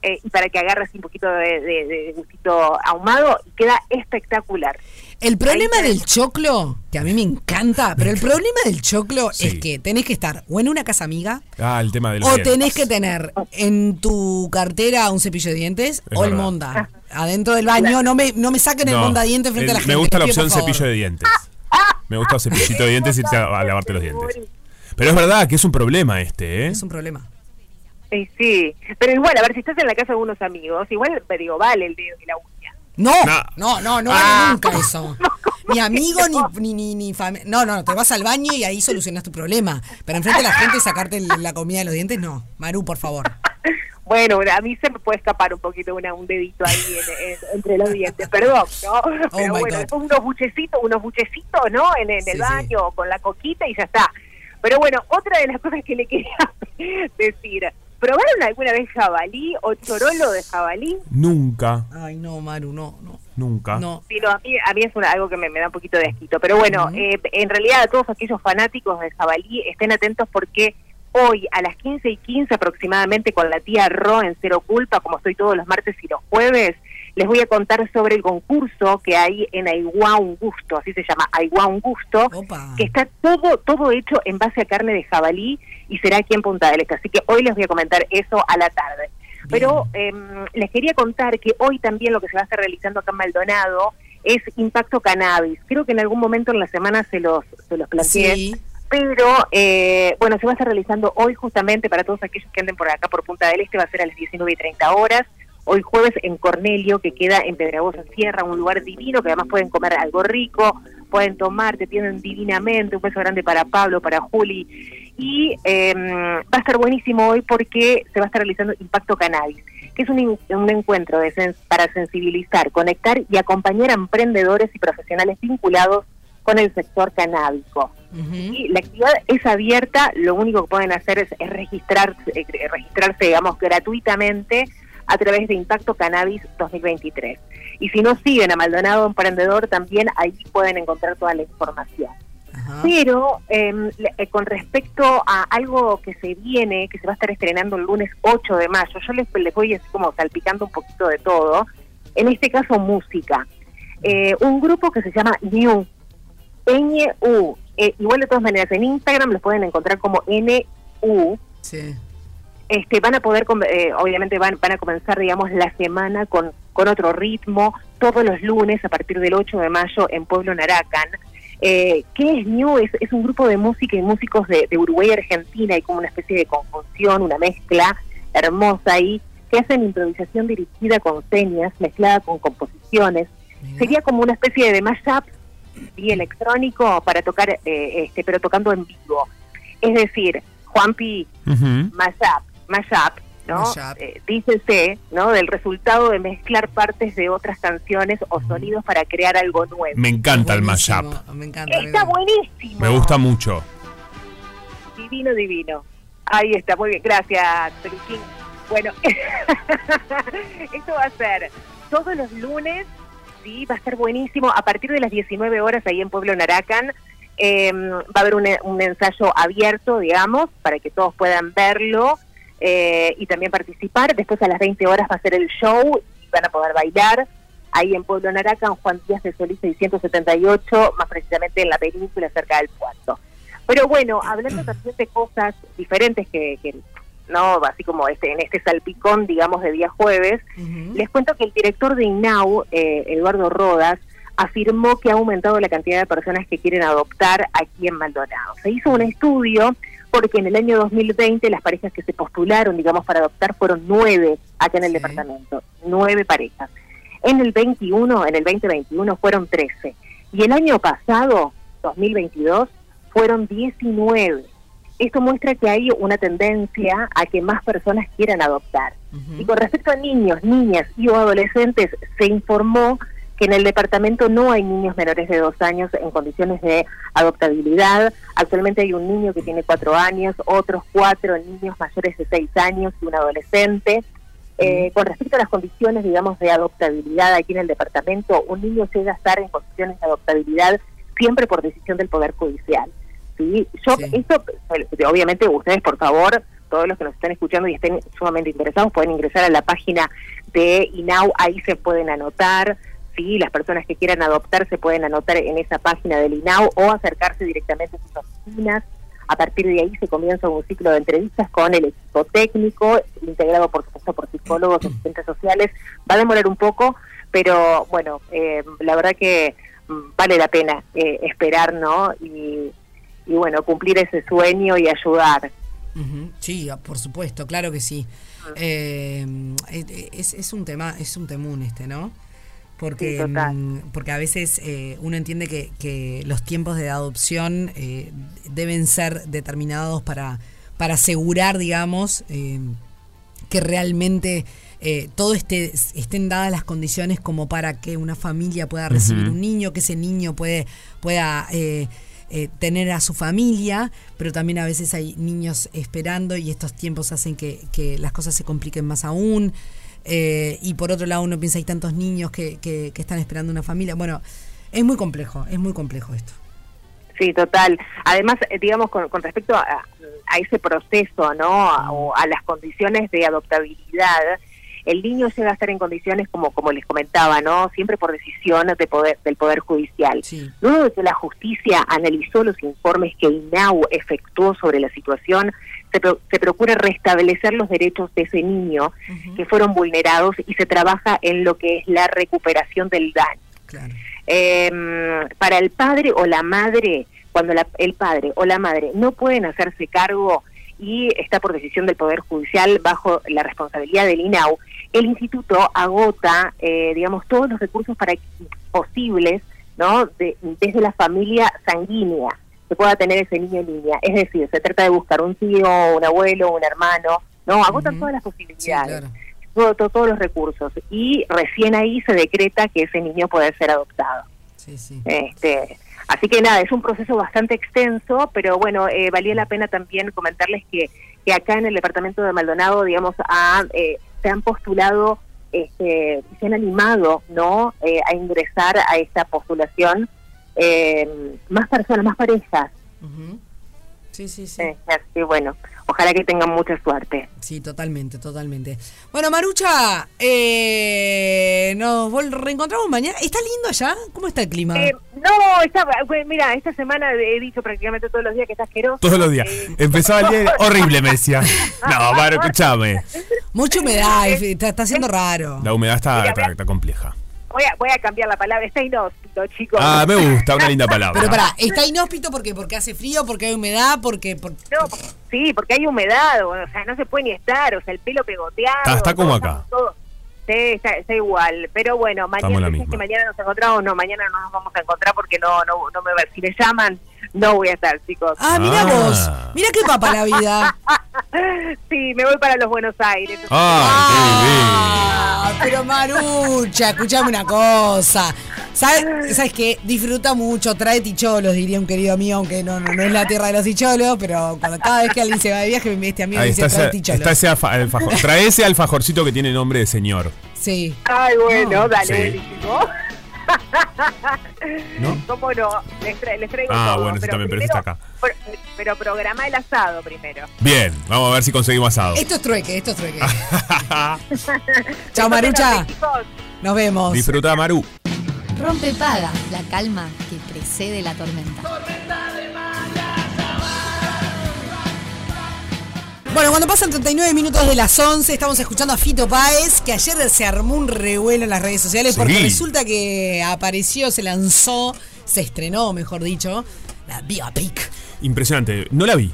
eh, y para que agarre así un poquito de, de- de gustito ahumado, y queda espectacular. El problema del choclo, que a mí me encanta, pero el problema del choclo Sí. es que tenés que estar o en una casa amiga Ah, el tema de los o tenés que tener en tu cartera un cepillo de dientes Es o el monda. Adentro del baño, no me, no me saquen el monda dientes frente el- a la gente. Me gusta la opción favor. cepillo de dientes. Me gusta cepillito de dientes y a lavarte los dientes. Pero es verdad que es un problema este, ¿eh? Es un problema. Eh, sí, pero igual, a ver, si estás en la casa de unos amigos, igual, te digo, vale el dedo y la uña. No, No. no, no, no, Ah. vale nunca eso. Ni amigo, ni, ni, ni, ni familia. No, no, te vas al baño y ahí solucionas tu problema. Pero enfrente a la gente sacarte la comida de los dientes, no. Maru, por favor. Bueno, a mí se me puede escapar un poquito una, un dedito ahí en- en- entre los dientes, perdón, ¿no? Pero Oh my bueno, God. después unos buchecitos, unos buchecitos, ¿no? En, en Sí, el sí. baño con la coquita y ya está. Pero bueno, otra de las cosas que le quería decir, ¿probaron alguna vez jabalí o chorolo de jabalí? Nunca, Ay, no, Maru, no, no. nunca. No. Sí, no, a mí, a mí es una- algo que me, me da un poquito de asquito. Pero bueno, eh, en realidad a todos aquellos fanáticos del jabalí estén atentos porque hoy a las 15 y 15 aproximadamente con la tía Ro en Cero Culpa, como estoy todos los martes y los jueves, les voy a contar sobre el concurso que hay en Aiguá Un Gusto, así se llama, Aiguá Un Gusto, Opa. que está todo todo hecho en base a carne de jabalí y será aquí en Punta del Este. Así que hoy les voy a comentar eso a la tarde. Pero eh, les quería contar que hoy también lo que se va a estar realizando acá en Maldonado es Impacto Cannabis. Creo que en algún momento en la semana se los, se los planteé. Sí. Pero, eh, bueno, se va a estar realizando hoy justamente para todos aquellos que anden por acá, por Punta del Este, va a ser a las 19 y 30 horas. Hoy jueves en Cornelio, que queda en Pedragosa Sierra, un lugar divino, que además pueden comer algo rico, pueden tomar, te tienen divinamente. Un beso grande para Pablo, para Juli. Y eh, va a estar buenísimo hoy porque se va a estar realizando Impacto Cannabis, que es un, un encuentro de sens- para sensibilizar, conectar y acompañar a emprendedores y profesionales vinculados con el sector canábico. Y la actividad es abierta, lo único que pueden hacer es, es registrarse, eh, registrarse, digamos, gratuitamente a través de Impacto Cannabis 2023. Y si no siguen a Maldonado Emprendedor, también ahí pueden encontrar toda la información. Ajá. Pero em, eh, con respecto a algo que se viene, que se va a estar estrenando el lunes 8 de mayo, yo les, les voy así como salpicando un poquito de todo, en este caso música. Eh, un grupo que se llama New, N-U, eh, igual de todas maneras en Instagram los pueden encontrar como N-U, Sí. este, van a poder, eh, obviamente van, van a comenzar, digamos, la semana con, con otro ritmo, todos los lunes a partir del 8 de mayo en Pueblo Naracan. Eh, ¿Qué es New? Es, es un grupo de música y músicos de, de Uruguay y Argentina, hay como una especie de conjunción, una mezcla hermosa ahí, que hacen improvisación dirigida con señas, mezclada con composiciones. Mira. Sería como una especie de mashup y electrónico para tocar, eh, este, pero tocando en vivo. Es decir, Juanpi, Ujú. mashup, mashup, ¿no? Eh, dícese, ¿no? Del resultado de mezclar partes de otras canciones o sonidos para crear algo nuevo. Me encanta el mashup. Me encanta. Está buenísimo. Me gusta mucho. Divino, divino. Ahí está, muy bien. Gracias, Peluquín. Bueno, esto va a ser todos los lunes, sí, va a estar buenísimo. A partir de las 19 horas ahí en Pueblo Naracan, eh, va a haber un, un ensayo abierto, digamos, para que todos puedan verlo eh, y también participar. Después a las 20 horas va a ser el show y van a poder bailar. Ahí en Pueblo Naracan, Juan Díaz de Solís 678, más precisamente en la península cerca del puerto. Pero bueno, hablando también de cosas diferentes que, que no, así como este en este salpicón, digamos, de día jueves, les cuento que el director de INAU, eh, Eduardo Rodas, afirmó que ha aumentado la cantidad de personas que quieren adoptar aquí en Maldonado. Se hizo un estudio porque en el año 2020 las parejas que se postularon, digamos, para adoptar fueron nueve acá en el Sí. departamento, nueve parejas. En el 21, en el 2021 fueron 13. Y el año pasado, 2022, fueron 19. Esto muestra que hay una tendencia a que más personas quieran adoptar. Y con respecto a niños, niñas y o adolescentes, se informó que en el departamento no hay niños menores de dos años en condiciones de adoptabilidad. Actualmente hay un niño que tiene cuatro años, otros cuatro niños mayores de seis años y un adolescente. Eh, con respecto a las condiciones, digamos, de adoptabilidad aquí en el departamento, un niño llega a estar en condiciones de adoptabilidad siempre por decisión del Poder Judicial. ¿sí? Yo, Sí. esto, eh, obviamente, ustedes, por favor, todos los que nos están escuchando y estén sumamente interesados, pueden ingresar a la página de INAU, ahí se pueden anotar. Sí, las personas que quieran adoptar se pueden anotar en esa página del INAU o acercarse directamente a sus oficinas. A partir de ahí se comienza un ciclo de entrevistas con el equipo técnico, integrado por supuesto por psicólogos, asistentes sociales. Va a demorar un poco, pero bueno, eh, la verdad que mm, vale la pena eh, esperar, ¿no? Y, y bueno, cumplir ese sueño y ayudar. Sí, ah, por supuesto, claro que sí. Eh, eh, es, es un tema, es un temún este, ¿no? Porque, Sí, total. mm, porque a veces eh, uno entiende que, que los tiempos de adopción eh, deben ser determinados para, para asegurar, digamos, eh, que realmente eh, todo esté, estén dadas las condiciones como para que una familia pueda recibir un niño, que ese niño puede, pueda eh, eh, tener a su familia, pero también a veces hay niños esperando y estos tiempos hacen que, que las cosas se compliquen más aún. Eh, y por otro lado uno piensa hay tantos niños que, que, que están esperando una familia. Bueno, es muy complejo, es muy complejo esto. Sí, total. Además, eh, digamos, con, con respecto a, a ese proceso, ¿no? A, o a las condiciones de adoptabilidad, el niño llega a estar en condiciones como como les comentaba, ¿no? Siempre por decisión de poder, del Poder Judicial. Sí. Luego de que la justicia analizó los informes que INAU efectuó sobre la situación, se, pro- se procura restablecer los derechos de ese niño que fueron vulnerados y se trabaja en lo que es la recuperación del daño. Claro. Eh, para el padre o la madre, cuando la- el padre o la madre no pueden hacerse cargo y está por decisión del Poder Judicial bajo la responsabilidad del INAU, el instituto agota, eh, digamos, todos los recursos para posibles, ¿no? De- desde la familia sanguínea que pueda tener ese niño en línea. Es decir, se trata de buscar un tío, un abuelo, un hermano, ¿no? Agotan todas las Sí, posibilidades claro. todo- todo- todos los recursos y recién ahí se decreta que ese niño puede ser adoptado. Sí, sí. Este, así que nada, es un proceso bastante extenso, pero bueno, eh, valía la pena también comentarles que, que acá en el departamento de Maldonado, digamos, ha, eh, se han postulado, este, se han animado, ¿no? Eh, a ingresar a esta postulación eh, más personas, más parejas. Sí, sí, sí. Eh, así bueno, ojalá que tengan mucha suerte. Sí, totalmente, totalmente. Bueno, Marucha, eh, nos reencontramos mañana. ¿Está lindo allá? ¿Cómo está el clima? Eh, no, está, bueno, mira, esta semana he dicho prácticamente todos los días que está asqueroso. Todos los días. Eh, Empezaba el día horrible, me decía. No, Maru, escúchame. Mucha humedad, es- está, está haciendo raro. La humedad está, Mira, está, mira. está compleja. Voy, a, voy a cambiar la palabra, está inhóspito, chicos. Ah, me gusta, una linda palabra. Pero pará, ¿está inhóspito porque, porque hace frío, porque hay humedad, porque... por- No, sí, porque hay humedad, o sea, no se puede ni estar, o sea, el pelo pegoteado. Está- está como acá. todo- sí, está, está igual, pero bueno, mañana, que mañana nos encontramos, no, mañana no nos vamos a encontrar porque no, no, no me va, si me llaman, no voy a estar, chicos. Ah, mira Ah. vos, mira qué papa la vida. Sí, me voy para los Buenos Aires. Ah, Ah, pero Marucha, escuchame una cosa. ¿Sabes, ¿Sabes qué? Disfruta mucho, trae ticholos, diría un querido mío, aunque no, no, no es la tierra de los ticholos, pero cuando cada vez que alguien se va de viaje, me este amigo me dice, trae ese, ticholos. está ese alfa- alfajor. Trae ese alfajorcito que tiene nombre de señor. Sí. Ay, bueno, No. dale, Sí. ¿No? ¿Cómo no? Les, tra- les traigo Ah, todo, bueno, sí, también, pero ese está acá. Pero, pero programa el asado primero. Bien, vamos a ver si conseguimos asado. Esto es trueque, esto es trueque. Chao, Marucha. Nos vemos. Disfruta, Maru. Rompe paga, la calma que precede la tormenta. Bueno, cuando pasan 39 minutos de las 11, estamos escuchando a Fito Páez, que ayer se armó un revuelo en las redes sociales porque Sí. resulta que apareció, se lanzó, se estrenó, mejor dicho, la biopic. Impresionante. No la vi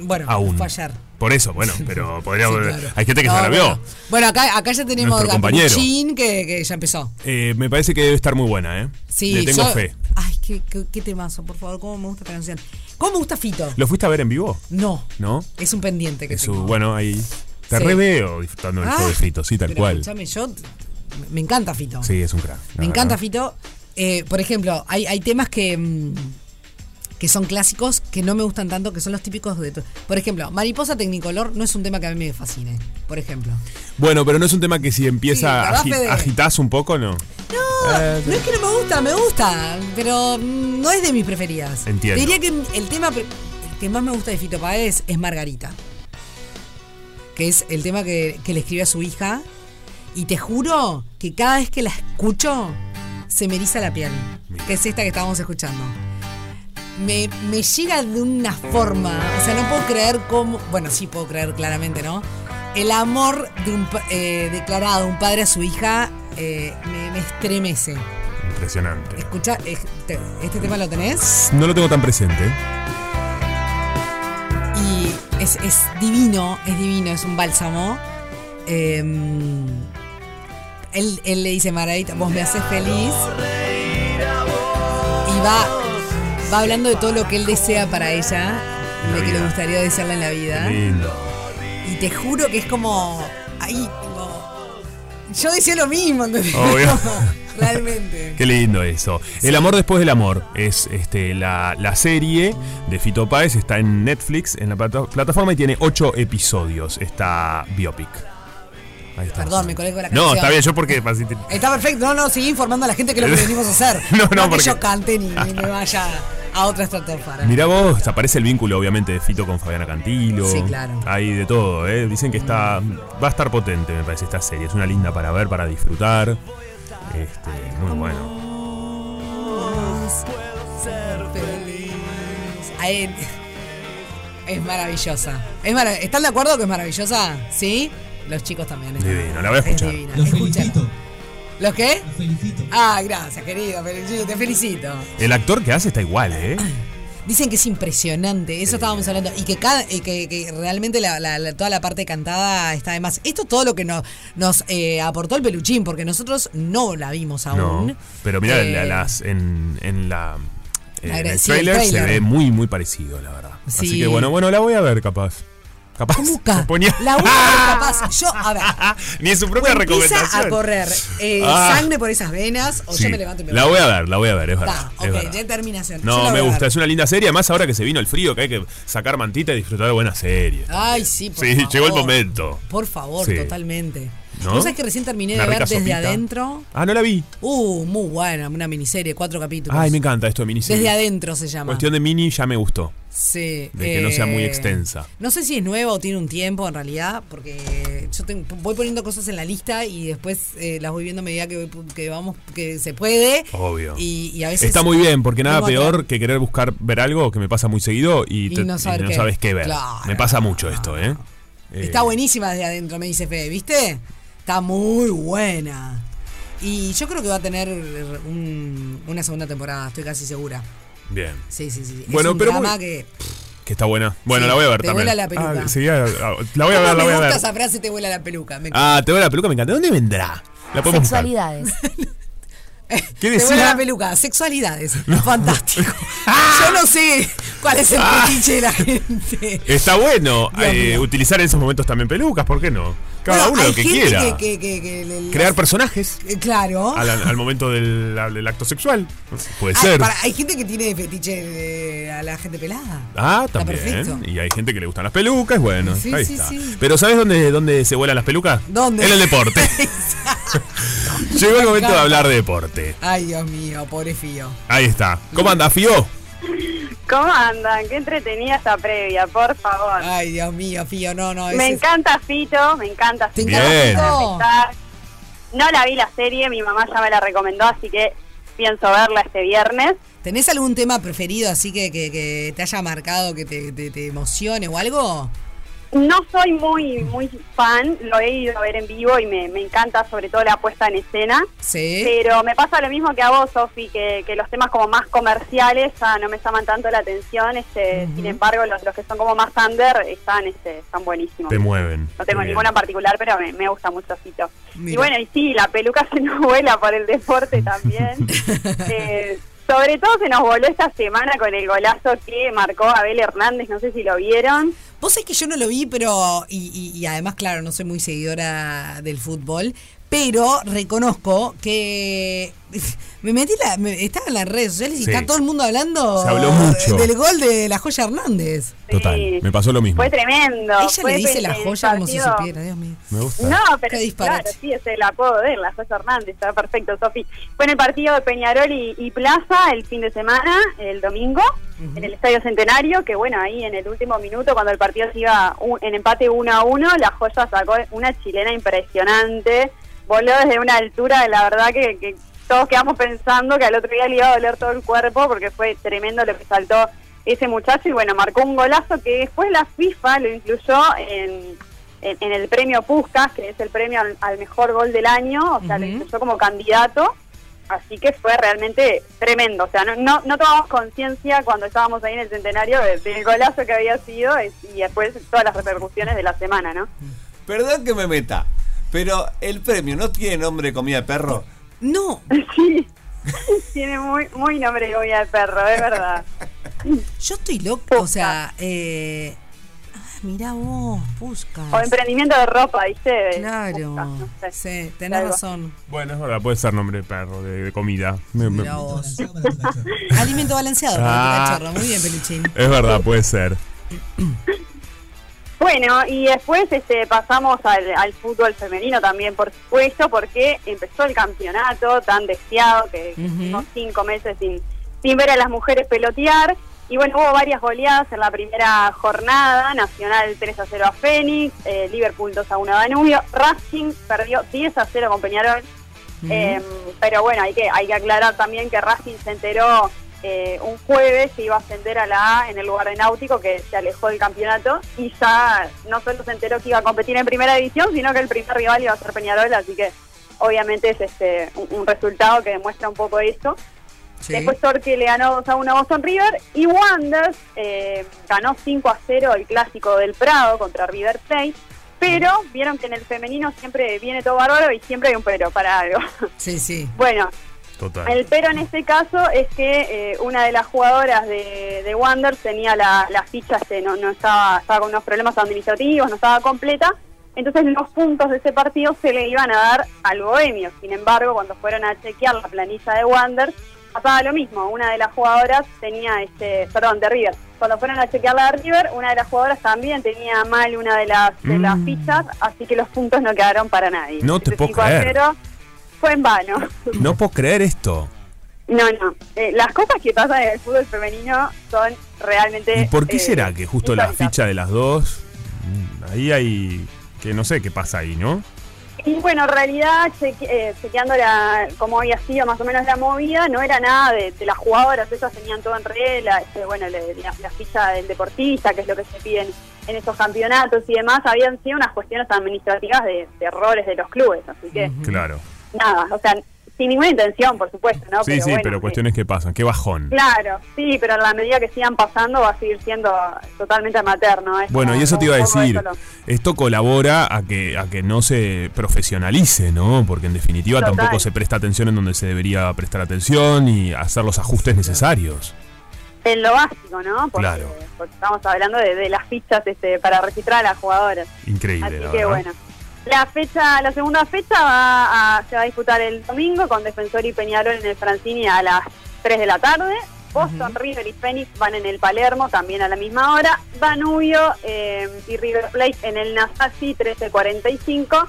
Bueno, aún. fue ayer. Por eso, bueno, pero podría. Sí, claro. Hay gente que No, se la vio. Bueno, Bueno, acá, acá ya tenemos. Peluchín, que, que ya empezó. Eh, me parece que debe estar muy buena, ¿eh? Sí, Le tengo yo- fe. Ay, qué, qué, qué temazo, por favor, cómo me gusta esta canción. ¿Cómo me gusta Fito? ¿Lo fuiste a ver en vivo? No, ¿No? es un pendiente que Es tengo. bueno, ahí. Te Sí. reveo disfrutando del Ah, show de Fito, sí, tal pero cual. Escúchame, yo me encanta Fito. Sí, es un crack. Me encanta. Fito. Eh, por ejemplo, hay, hay temas que, mm, que son clásicos que no me gustan tanto, que son los típicos de... Por ejemplo, Mariposa Tecnicolor no es un tema que a mí me fascine, por ejemplo. Bueno, pero no es un tema que si empieza Sí, ¿verdad, agi- agitas un poco, ¿no? No, Eh, no es que no me gusta, me gusta, pero mm, no es de mis preferidas. Entiendo. Diría que el tema el que más me gusta de Fito Páez es Margarita, que es el tema que, que le escribió a su hija. Y te juro que cada vez que la escucho, se me eriza la piel, que es esta que estábamos escuchando. Me, me llega de una forma, o sea, no puedo creer cómo, bueno, sí puedo creer claramente, ¿no? El amor de un, eh, declarado de un padre a su hija eh, me, me estremece. Impresionante. Escucha, te- ¿este tema lo tenés? No lo tengo tan presente. Y es, es divino, es divino, es un bálsamo. Eh, él, él le dice, Margarita, vos me haces feliz. Y va, va hablando de todo lo que él desea para ella, En de que le gustaría desearla en la vida. Lindo. Y te juro que es como. Ahí, como. Yo decía lo mismo, ¿entendés? Obvio. Realmente. Qué lindo eso. El amor después del amor es este la, la serie de Fito Páez, está en Netflix, en la plata- plataforma y tiene ocho episodios. Está Biopic. Ahí está. Perdón, me colé con la No, canción. está bien, yo porque Está perfecto, no, no, seguí informando a la gente que es lo que venimos a hacer. No, no, que porque- yo cante ni, ni me vaya a otra estratosfera. Mirá vos, aparece el vínculo obviamente de Fito con Fabiana Cantilo. Sí, claro. Hay de todo, ¿eh? Dicen que está va a estar potente, me parece, esta serie. Es una linda para ver, para disfrutar. Este, muy bueno. Es maravillosa. Es marav- ¿Están de acuerdo que es maravillosa? ¿Sí? Los chicos también. es Divino, divina. la voy a Es escuchar. divina. Los felicito. ¿Los qué? Los felicito. Ah, gracias, querido. Felicito, te felicito. El actor que hace está igual, ¿eh? Dicen que es impresionante, eso estábamos hablando, y que, cada, y que, que realmente la- la- la- toda la parte cantada está de más. Esto es todo lo que nos, nos eh, aportó el peluchín, porque nosotros no la vimos aún. No. Pero mira, Eh, la- las, en, en la. En el sí, el trailer se ve muy, muy parecido, la verdad. Así Sí. que bueno, bueno, la voy a ver, capaz. Capaz. ¿Cómo ca- se ponía- La voy a ver capaz. Yo, a ver. Ni en su propia empieza recomendación. a correr eh, Ah. sangre por esas venas, o Sí. yo me levanto y me La voy. a ver, la voy a ver, es verdad. Es ok, verdad. ya terminación. Yo No, me gusta, es una linda serie. Además, ahora que se vino el frío, que hay que sacar mantita y disfrutar de buenas series. Ay, sí, por Sí, favor. llegó el momento. Por favor, Sí. totalmente. ¿No? ¿Vos sabés que recién terminé Una de ver desde sopita. adentro? Ah, no la vi. Uh, muy buena, una miniserie, cuatro capítulos. Ay, me encanta esto de miniserie. Desde adentro se llama. Cuestión de mini ya me gustó. Sí. de que no sea muy eh, extensa. No sé si es nueva o tiene un tiempo en realidad, porque yo tengo- voy poniendo cosas en la lista y después eh, las voy viendo a medida que, voy- que vamos, que se puede. Obvio. Y, y a veces. Está muy bien, porque nada peor que querer buscar ver algo que me pasa muy seguido y, Y te- no saber y no qué. sabes qué ver. Claro. Me pasa mucho esto, ¿eh? Está Eh, buenísima desde adentro, me dice Fede, ¿viste? Está muy buena. Y yo creo que va a tener un- una segunda temporada, estoy casi segura. Bien. Sí, sí, sí. Bueno, es un pero drama muy- que. Que está buena. Bueno, Sí, la voy a ver te también. vuela la peluca. Ah, sí, ah, ah, la voy a ver, la me voy a gusta ver. esa frase, te vuela la peluca. Me Ah, te vuela la peluca, me encanta. ¿De dónde vendrá? La podemos. Sexualidades. ¿Qué Te decía? vuela la peluca, sexualidades. Fantástico. Yo no sé cuál es el fetiche de la gente. Está bueno eh, utilizar en esos momentos también pelucas, ¿por qué no? Cada Bueno, uno lo que quiera. Que, que- que- que le- Crear personajes Eh, Claro. al, al momento del, del acto sexual. Puede Hay, ser. para- hay gente que tiene fetiche de- a la gente pelada. Ah, también. Y hay gente que le gustan las pelucas, bueno, Sí, ahí sí, está. sí. Pero ¿sabes dónde, dónde se vuelan las pelucas? ¿Dónde? En el deporte. Llegó el momento de hablar de deporte. Ay, Dios mío, pobre Fío. Ahí está. ¿Cómo anda, Fío? ¿Cómo andan? Qué entretenida esta previa, por favor. Ay, Dios mío, Fío, no, no. me encanta Fito, me encanta ¿Te Fito. encanta Quiero Fito? empezar. No la vi la serie, mi mamá ya me la recomendó, así que pienso verla este viernes. ¿Tenés algún tema preferido así que, que- que te haya marcado, que te, te- te emocione o algo? No soy muy muy fan, lo he ido a ver en vivo y me, me encanta sobre todo la puesta en escena. Sí. Pero me pasa lo mismo que a vos, Sofi, que, que los temas como más comerciales ya no me llaman tanto la atención. Este, Sin embargo, los, los que son como más under están, este, están buenísimos. Te mueven. No tengo Bien. ninguna en particular, pero me, me gusta mucho Fito. Y bueno, y sí, la peluca se nos vuela por el deporte también. Eh, sobre todo se nos voló esta semana con el golazo que marcó Abel Hernández, no sé si lo vieron. Vos sabés que yo no lo vi, pero. Y, y- y además, claro, no soy muy seguidora del fútbol. Pero reconozco que. Me metí la. me- estaba en las redes sociales y Sí. está todo el mundo hablando. Se habló mucho. Del gol de la joya Hernández. Total, me pasó lo mismo. Fue tremendo. Ella Fue le dice la joya como si supiera, Dios mío. Me gusta. No, pero Qué disparate. claro, sí, es el apodo de él, la Joya Hernández, está perfecto, Sofi. Fue en el partido de Peñarol y, y Plaza el fin de semana, el domingo, en el Estadio Centenario, que bueno, ahí en el último minuto, cuando el partido se iba un- en empate 1 a 1, la Joya sacó una chilena impresionante, voló desde una altura, la verdad que, que todos quedamos pensando que al otro día le iba a doler todo el cuerpo, porque fue tremendo lo que saltó ese muchacho y bueno, marcó un golazo que después la FIFA lo incluyó en, en, en el premio Puskas, que es el premio al, al mejor gol del año, o sea, lo incluyó como candidato, así que fue realmente tremendo, o sea, no, no, no tomamos conciencia cuando estábamos ahí en el centenario de- del golazo que había sido y, y después todas las repercusiones de la semana, ¿no? Perdón que me meta, pero el premio no tiene nombre de comida de perro. No, Sí, tiene muy, muy nombre de comida de perro, es verdad. yo estoy loco. O sea, eh. Ah, mirá vos, Puskas. O emprendimiento de ropa, ¿viste? Claro. No sé. Sí, tenés Algo. razón. Bueno, es verdad, puede ser nombre de perro, de, de comida. Mirá vos. Alimento balanceado para Ah. tu cachorro. Muy bien, peluchín. es verdad, puede ser. Bueno, y después este, pasamos al, al fútbol femenino también, por supuesto, porque empezó el campeonato tan deseado que estuvimos cinco meses sin, sin ver a las mujeres pelotear. Y bueno, hubo varias goleadas en la primera jornada, Nacional 3 a 0 a Fénix, eh, Liverpool 2 a 1 a Danubio, Racing perdió 10 a 0 con Peñarol. Eh, pero bueno, hay que, hay que aclarar también que Racing se enteró eh, un jueves que iba a ascender a la A en el lugar de Náutico, que se alejó del campeonato, y ya no solo se enteró que iba a competir en primera división, sino que el primer rival iba a ser Peñarol, así que obviamente es este un, un resultado que demuestra un poco eso. Sí. Después Torque le ganó 2 a 1 a Boston River y Wanderers eh, ganó 5 a 0 el clásico del Prado contra River Plate. Pero vieron que en el femenino siempre viene todo bárbaro y siempre hay un pero para algo. Sí, sí. bueno, Total. el pero en este caso es que eh, una de las jugadoras de, de Wanderers tenía la, la ficha, este, no, no estaba, estaba con unos problemas administrativos, no estaba completa. Entonces los puntos de ese partido se le iban a dar al Bohemio. Sin embargo, cuando fueron a chequear la planilla de Wanderers, pasaba lo mismo. Una de las jugadoras tenía, este, perdón, de River. Cuando fueron a chequear la de River, una de las jugadoras también tenía mal una de las, de las Mm. fichas, así que los puntos no quedaron para nadie. No te Ese puedo 5 a creer. 0 fue en vano. No puedo creer esto. No, no. Eh, las cosas que pasan en el fútbol femenino son realmente. ¿Y por qué eh, será que justo la ficha de las dos, mm, ahí hay, que no sé qué pasa ahí, ¿no? Y bueno, en realidad, cheque- eh, chequeando la, cómo había sido más o menos la movida, no era nada de, de las jugadoras, ellas tenían todo en regla, este, bueno, la, la ficha del deportista, que es lo que se pide en, esos campeonatos y demás, habían sido unas cuestiones administrativas de, de errores de los clubes, así que Claro. Nada, o sea, sin ninguna intención, por supuesto, ¿no? sí, sí, bueno, pero cuestiones que pasan. Qué bajón. Claro, sí, pero en la medida que sigan pasando va a seguir siendo totalmente amateur, ¿no? Es Bueno, como- y eso te iba a decir. Esto colabora a que, a que no se profesionalice, ¿no? Porque en definitiva Total. tampoco se presta atención en donde se debería prestar atención y hacer los ajustes necesarios. en lo básico, ¿no? Porque, Claro. porque estamos hablando de, de las fichas este, para registrar a las jugadoras. Increíble, Así la que verdad. bueno. La fecha, la segunda fecha va a- se va a disputar el domingo con Defensor y Peñarol en el Francini a las 3 de la tarde. Boston, River y Phoenix van en el Palermo también a la misma hora. Danubio eh, y River Plate en el Nasashi 13.45.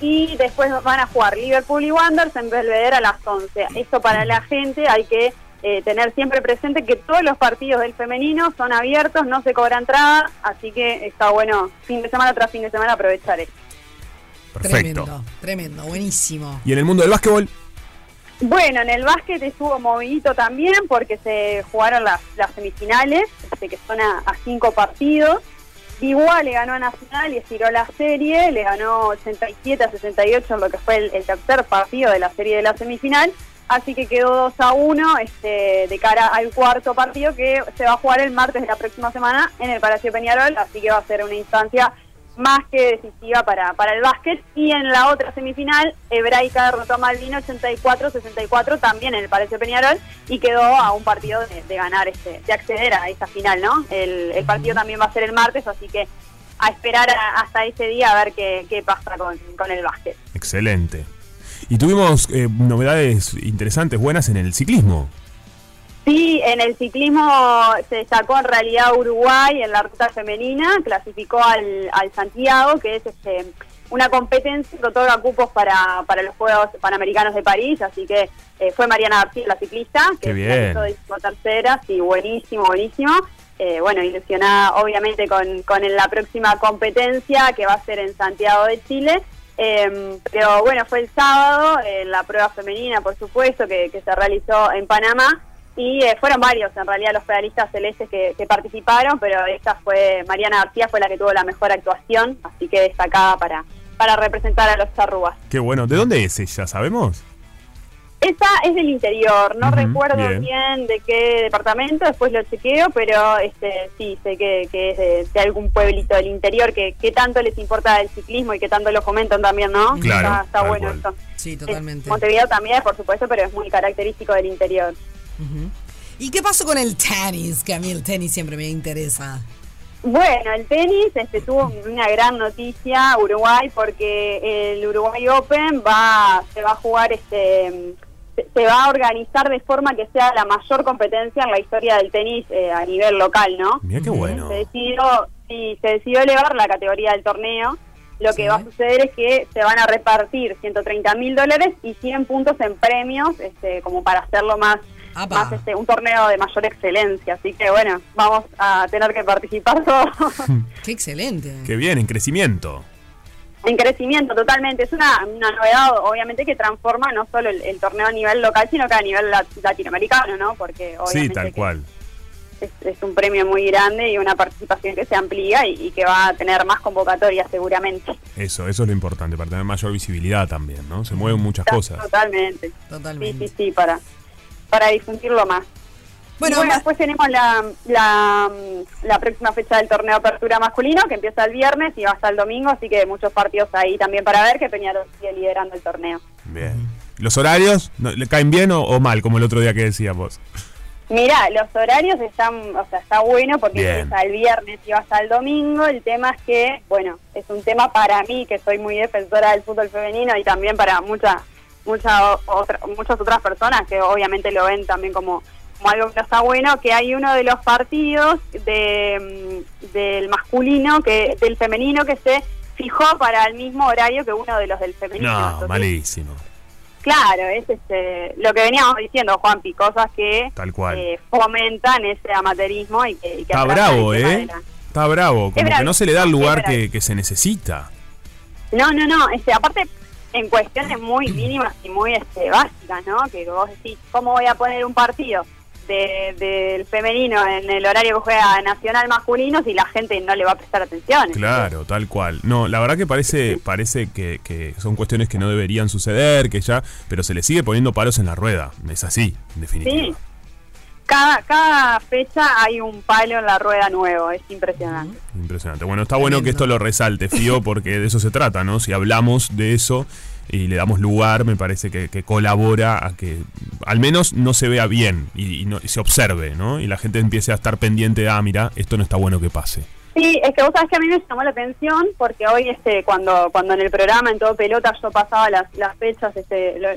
Y después van a jugar Liverpool y Wanderers en Belvedere a las 11. Esto para la gente hay que eh, tener siempre presente que todos los partidos del femenino son abiertos, no se cobra entrada, así que está bueno fin de semana tras fin de semana aprovechar esto. Perfecto. Tremendo, tremendo, buenísimo. Y en el mundo del básquetbol, Bueno, en el básquet estuvo movidito también porque se jugaron las, las semifinales, este, que son a, a cinco partidos. Igual le ganó a Nacional y estiró la serie, le ganó 87 a 68 en lo que fue el, el tercer partido de la serie de la semifinal, así que quedó 2 a 1 este, de cara al cuarto partido que se va a jugar el martes de la próxima semana en el Palacio Peñarol, así que va a ser una instancia más que decisiva para, para el básquet. Y en la otra semifinal, Hebraica derrotó a Malvino 84-64 también en el Palacio Peñarol y quedó a un partido de, ganar, este, de acceder a esa final, ¿no? El, el partido también va a ser el martes, así que a esperar hasta ese día a ver qué, qué pasa con, con el básquet. excelente. Y tuvimos eh, novedades interesantes, buenas en el ciclismo. Sí, en el ciclismo se destacó en realidad Uruguay en la ruta femenina, clasificó al, al Santiago, que es este, una competencia que otorga cupos para, para los Juegos Panamericanos de París, así que eh, fue Mariana García la ciclista, que finalizó tercera, sí, buenísimo, buenísimo. Eh, bueno, ilusionada obviamente con, con la próxima competencia que va a ser en Santiago de Chile. Eh, pero bueno, fue el sábado, eh, la prueba femenina, por supuesto, que, que se realizó en Panamá. Y eh, fueron varios, en realidad, los pedalistas celestes que, que participaron, pero esta fue, Mariana García fue la que tuvo la mejor actuación, así que destacada para, para representar a los charrúas. Qué bueno. ¿De dónde es ella? ¿Sabemos? Esa es del interior, no recuerdo bien. bien. de qué departamento, después lo chequeo, pero este sí, sé que, que es de, de algún pueblito del interior que, que tanto les importa el ciclismo y que tanto lo fomentan también, ¿no? Claro, Está, está bueno cual. esto. Sí, Eh, totalmente. Montevideo también, por supuesto, pero es muy característico del interior. ¿Y qué pasó con el tenis? Que a mí el tenis siempre me interesa. Bueno, el tenis este, tuvo una gran noticia Uruguay porque el Uruguay Open va se va a jugar este se, se va a organizar de forma que sea la mayor competencia en la historia del tenis eh, a nivel local, ¿no? Mira qué bueno. Se decidió sí, se decidió elevar la categoría del torneo. Lo que Sí. va a suceder es que se van a repartir 130 mil dólares y 100 puntos en premios, este, como para hacerlo más Apa. más este, un torneo de mayor excelencia. Así que bueno, vamos a tener que participar todos Qué excelente. Qué bien, en crecimiento. en crecimiento totalmente. Es una, una novedad, obviamente, que transforma no solo el, el torneo a nivel local, sino que a nivel lat- latinoamericano, ¿no? Porque obviamente Sí, tal cual. Es, es un premio muy grande y una participación que se amplía y, y que va a tener más convocatorias seguramente. Eso, eso es lo importante, para tener mayor visibilidad también, ¿no? Se mueven muchas cosas. Totalmente. Sí, Totalmente. sí, sí, para, para difundirlo más. Bueno, después tenemos la, la, la próxima fecha del torneo Apertura Masculino, que empieza el viernes y va hasta el domingo, así que muchos partidos ahí también para ver que Peñarol sigue liderando el torneo. Bien. ¿Los horarios no- le caen bien o, o mal, como el otro día que decíamos? Mira, los horarios están, o sea, está bueno porque Bien. empieza el viernes y va hasta el domingo. El tema es que, bueno, es un tema para mí, que soy muy defensora del fútbol femenino y también para mucha mucha otra, muchas otras personas que obviamente lo ven también como, como algo que no está bueno, que hay uno de los partidos de, mm, del masculino, que del femenino que se fijó para el mismo horario que uno de los del femenino. No, Entonces, malísimo. Claro, es este, lo que veníamos diciendo, Juanpi, cosas que Tal cual. eh, fomentan ese amateurismo y que, y que Está bravo, ¿eh? Está bravo. Como que bravo, no se le da el lugar que, que se necesita. No, no, no, este, aparte en cuestiones muy mínimas y muy este, básicas, ¿no? Que vos decís, ¿cómo voy a poner un partido de- del femenino en el horario que juega Nacional masculino si la gente no le va a prestar atención? Claro, tal cual. No, la verdad que parece, parece que, que son cuestiones que no deberían suceder, que ya, pero se le sigue poniendo palos en la rueda. Es así, en definitiva. Sí. Cada, cada fecha hay un palo en la rueda nuevo, es impresionante. Impresionante. Bueno, está bueno que esto lo resalte, Fío, porque de eso se trata, ¿no? Si hablamos de eso y le damos lugar, me parece que, que colabora a que al menos no se vea bien y, y no- y se observe, ¿no? Y la gente empiece a estar pendiente de, ah, mira, esto no está bueno que pase. Sí, es que vos sabés que a mí me llamó la atención porque hoy este cuando cuando en el programa en todo pelota yo pasaba las, las fechas, este, lo-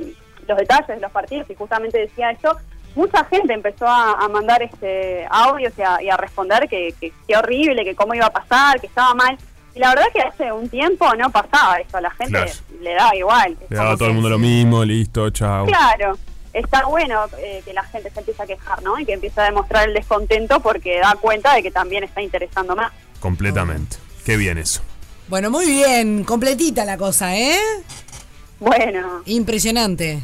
los detalles de los partidos y justamente decía esto, mucha gente empezó a, a mandar este audios y a, y a responder que, que, que horrible, que cómo iba a pasar, que estaba mal. Y la verdad que hace un tiempo no pasaba eso, a la gente Claro. le daba igual. Es Le daba a todo el mundo lo mismo, listo, chao. Claro, está bueno eh, que la gente se empiece a quejar, ¿no? Y que empiece a demostrar el descontento porque da cuenta de que también está interesando más. Completamente. Qué bien eso. Bueno, muy bien, completita la cosa, ¿eh? Bueno, Impresionante.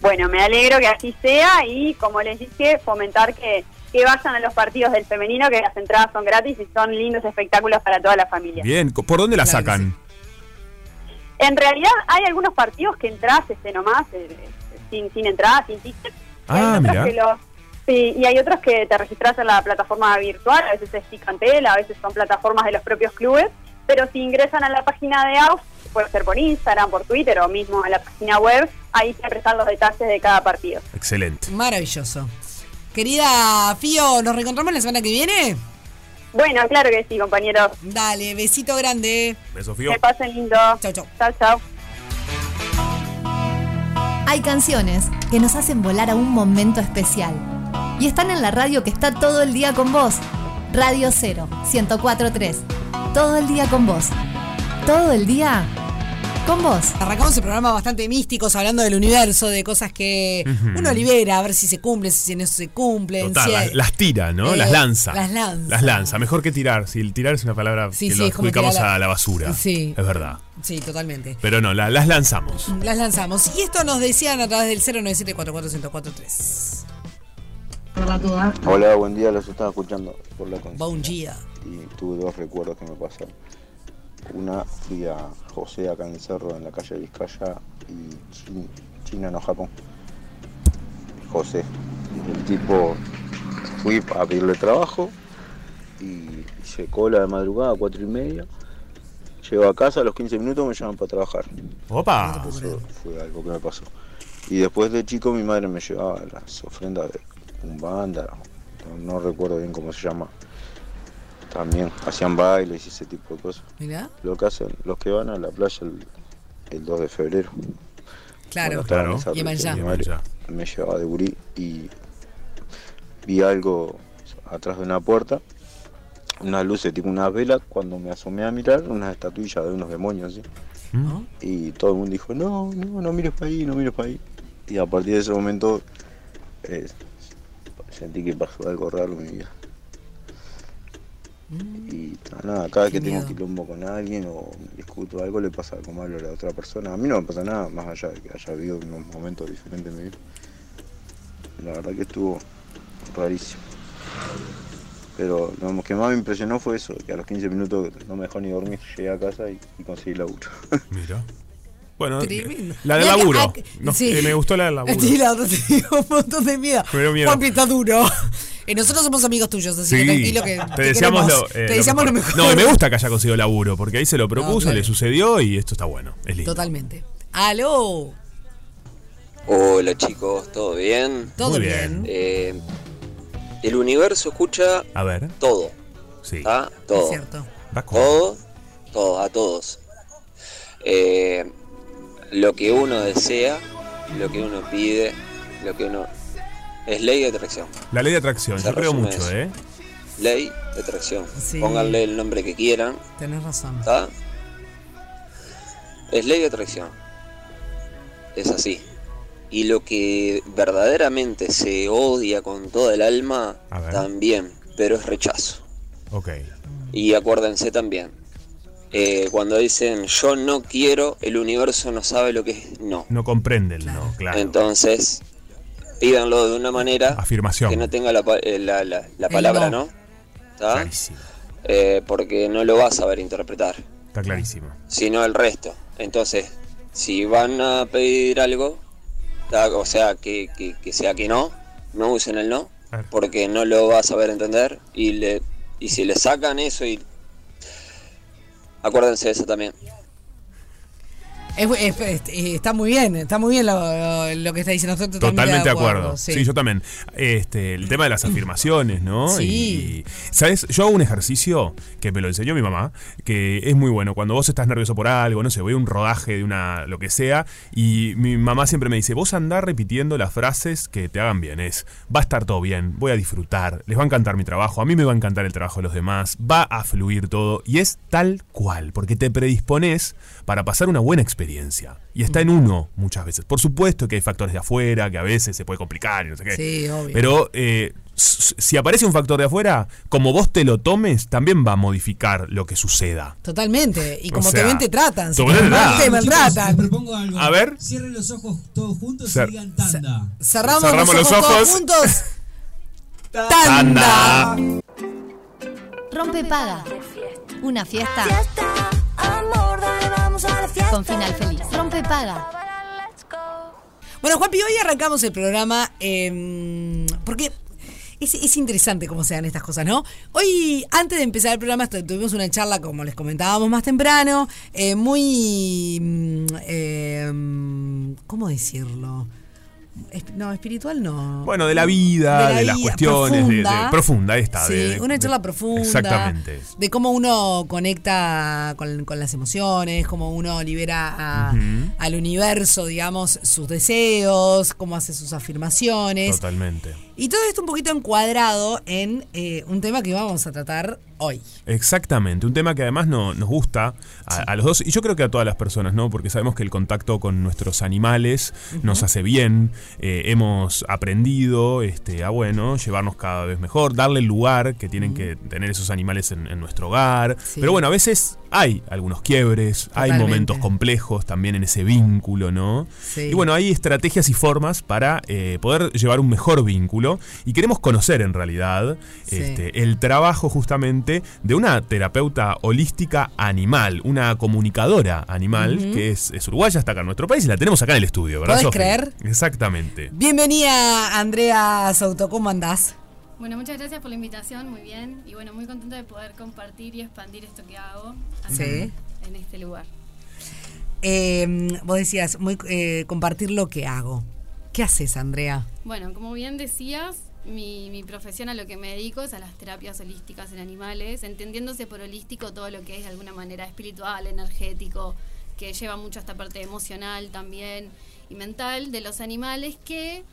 Bueno, me alegro que así sea y como les dije, fomentar que, que vayan a los partidos del femenino, que las entradas son gratis y son lindos espectáculos para toda la familia. Bien, ¿por dónde la sacan? En realidad hay algunos partidos que entras este nomás, eh, sin, sin entrada, sin ticket. Ah, otros mirá. que los- sí, y hay otros que te registras en la plataforma virtual, a veces es Ticantel, a veces son plataformas de los propios clubes, pero si ingresan a la página de AUF, puede ser por Instagram, por Twitter o mismo a la página web, ahí siempre están los detalles de cada partido. Excelente. Maravilloso. Querida Fío, ¿nos reencontramos la semana que viene? Bueno, claro que sí, compañeros. Dale, besito grande. Beso, Fío. Que pasen lindo. Chau, chau. Chau, chau. Hay canciones que nos hacen volar a un momento especial. Y están en la radio que está todo el día con vos. Radio 0, 1043. Todo el día con vos. Todo el día con vos. Arrancamos el programa bastante místicos, hablando del universo, de cosas que uno libera, a ver si se cumplen, si no se cumplen. Total, si las, hay- las tira, ¿no? Eh, las lanza. las lanza. Las lanza. Mejor que tirar. Si el tirar es una palabra Sí, que sí, lo adjudicamos la- a la basura. Sí. Es verdad. Sí, totalmente. Pero no, la- las lanzamos. Las lanzamos. Y esto nos decían a través del 097441043. Hola, buen día, los estaba escuchando por la consigna. Buen día. Y tuve dos recuerdos que me pasaron. Una, fui a José acá en el cerro, en la calle Vizcaya y Chin- China, no Japón. José. El tipo, fui a pedirle trabajo y hice cola de madrugada, cuatro y media. Llego a casa, a los 15 minutos me llaman para trabajar. Opa. Eso fue algo que me pasó. Y después de chico mi madre me llevaba las ofrendas de Umbanda, no, no recuerdo bien cómo se llama. También hacían bailes y ese tipo de cosas. Mirá. Lo que hacen los que van a la playa el, el 2 de febrero. Claro. Claro. Yemayá. me llevaba de gurí y vi algo atrás de una puerta, unas luces tipo unas velas, cuando me asomé a mirar, unas estatuillas de unos demonios así. ¿Mm? Y todo el mundo dijo, no, no, no mires para ahí, no mires para ahí. Y a partir de ese momento eh, sentí que pasó algo raro en mi vida. Y nada, cada Qué que tengo miedo. quilombo con alguien o discuto algo le pasa algo malo a la otra persona. A mí no me pasa nada, más allá de que haya habido unos momentos diferentes en mi vida. La verdad que estuvo rarísimo. Pero lo que más me impresionó fue eso, que a los 15 minutos no me dejó ni dormir, llegué a casa y, y conseguí laburo. Mira. Bueno, Tremendo. la del que- laburo. ah, No, sí. eh, me gustó la del laburo. Sí, la otra te dio un montón de miedo. Dio miedo. Juanpi está duro. Eh, nosotros somos amigos tuyos, así que tranquilo que te deseamos, queremos. lo, eh, te deseamos lo mejor. No, y me gusta que haya conseguido laburo, porque ahí se lo propuso, claro. le sucedió y esto está bueno. Es lindo. Totalmente. Aló. Hola chicos, ¿todo bien? Todo Muy bien. bien. Eh, el universo escucha A ver, todo, sí. ¿está? Es Todo. cierto. Todo, todo, a todos. Eh, lo que uno desea, lo que uno pide, lo que uno... Es ley de atracción. La ley de atracción, Se yo creo mucho, eso. ¿eh? Ley de atracción. Sí. Pónganle el nombre que quieran, Tenés razón. ¿está? Es ley de atracción. Es así. Y lo que verdaderamente se odia con toda el alma, también, pero es rechazo. Ok. Y acuérdense también, eh, cuando dicen yo no quiero, el universo no sabe lo que es no. No comprenden, no, claro. Entonces, pídanlo de una manera Afirmación. que no tenga la, pa- eh, la, la- la palabra no. no. Eh, porque no lo vas a saber interpretar, Está clarísimo. sino el resto. Entonces, si van a pedir algo, ¿tá? o sea, que, que- que sea que no, no usen el no, porque no lo vas a saber entender y le y si le sacan eso y acuérdense de eso también. Es- es- es- está muy bien, está muy bien lo, que está diciendo. Estoy totalmente, Totalmente de acuerdo. sí. Sí. yo también. Este, el tema de las afirmaciones, ¿no? Sí. Y, ¿sabes? Yo hago un ejercicio que me lo enseñó mi mamá, que es muy bueno. Cuando vos estás nervioso por algo, no sé, voy a un rodaje de una, lo que sea, y mi mamá siempre me dice, vos andá repitiendo las frases que te hagan bien. Es, va a estar todo bien, voy a disfrutar, les va a encantar mi trabajo, a mí me va a encantar el trabajo de los demás, va a fluir todo, y es tal cual, porque te predispones para pasar una buena experiencia. Y está en uno muchas veces. Por supuesto que hay factores de afuera, que a veces se puede complicar y no sé qué. Sí, obvio. Pero eh, si aparece un factor de afuera, como vos te lo tomes, también va a modificar lo que suceda. Totalmente. Y O como te sea, ven, te tratan. Si te te ven mal, tratan. te Chicos, les maltratan. propongo algo. A ver. Cierren los ojos todos juntos Cer- y digan tanda. Cerramos, Cerramos los, los ojos, todos juntos. Tanda. Tanda. Rompe Paga. Una fiesta Amor, con final feliz. Rompe Paga. Bueno, Juanpi, hoy arrancamos el programa eh, porque es, es interesante cómo se dan estas cosas, ¿no? Hoy, antes de empezar el programa, tuvimos una charla, como les comentábamos más temprano, eh, muy... mm, eh, mm, ¿Cómo decirlo? No, espiritual no. Bueno, de la vida, de, las vida, cuestiones, de- de, profunda. profunda. Sí, de- de- una charla profunda. Exactamente. De cómo uno conecta con, con las emociones, cómo uno libera a- al universo, digamos, sus deseos, cómo hace sus afirmaciones. Totalmente. Y todo esto un poquito encuadrado en eh, un tema que vamos a tratar hoy. Exactamente, un tema que además no, nos gusta a, a los dos y yo creo que a todas las personas, ¿no? Porque sabemos que el contacto con nuestros animales nos hace bien, eh, hemos aprendido este, a, bueno, llevarnos cada vez mejor, darle el lugar que tienen que tener esos animales en, en nuestro hogar. Sí. Pero bueno, a veces hay algunos quiebres, hay momentos complejos también en ese vínculo, ¿no? Sí. Y bueno, hay estrategias y formas para eh, poder llevar un mejor vínculo y queremos conocer en realidad Sí. este, el trabajo justamente de una terapeuta holística animal, una comunicadora animal que es, es uruguaya, está acá en nuestro país y la tenemos acá en el estudio, ¿verdad? ¿Podés Sofi? creer? Exactamente. Bienvenida, Andrea Souto, ¿cómo andás? Bueno, muchas gracias por la invitación, muy bien. Y bueno, muy contenta de poder compartir y expandir esto que hago acá Sí. en este lugar. Eh, vos decías, muy, eh, compartir lo que hago. ¿Qué haces, Andrea? Bueno, como bien decías, mi, mi profesión a lo que me dedico es a las terapias holísticas en animales, entendiéndose por holístico todo lo que es de alguna manera espiritual, energético, que lleva mucho a esta parte emocional también y mental de los animales que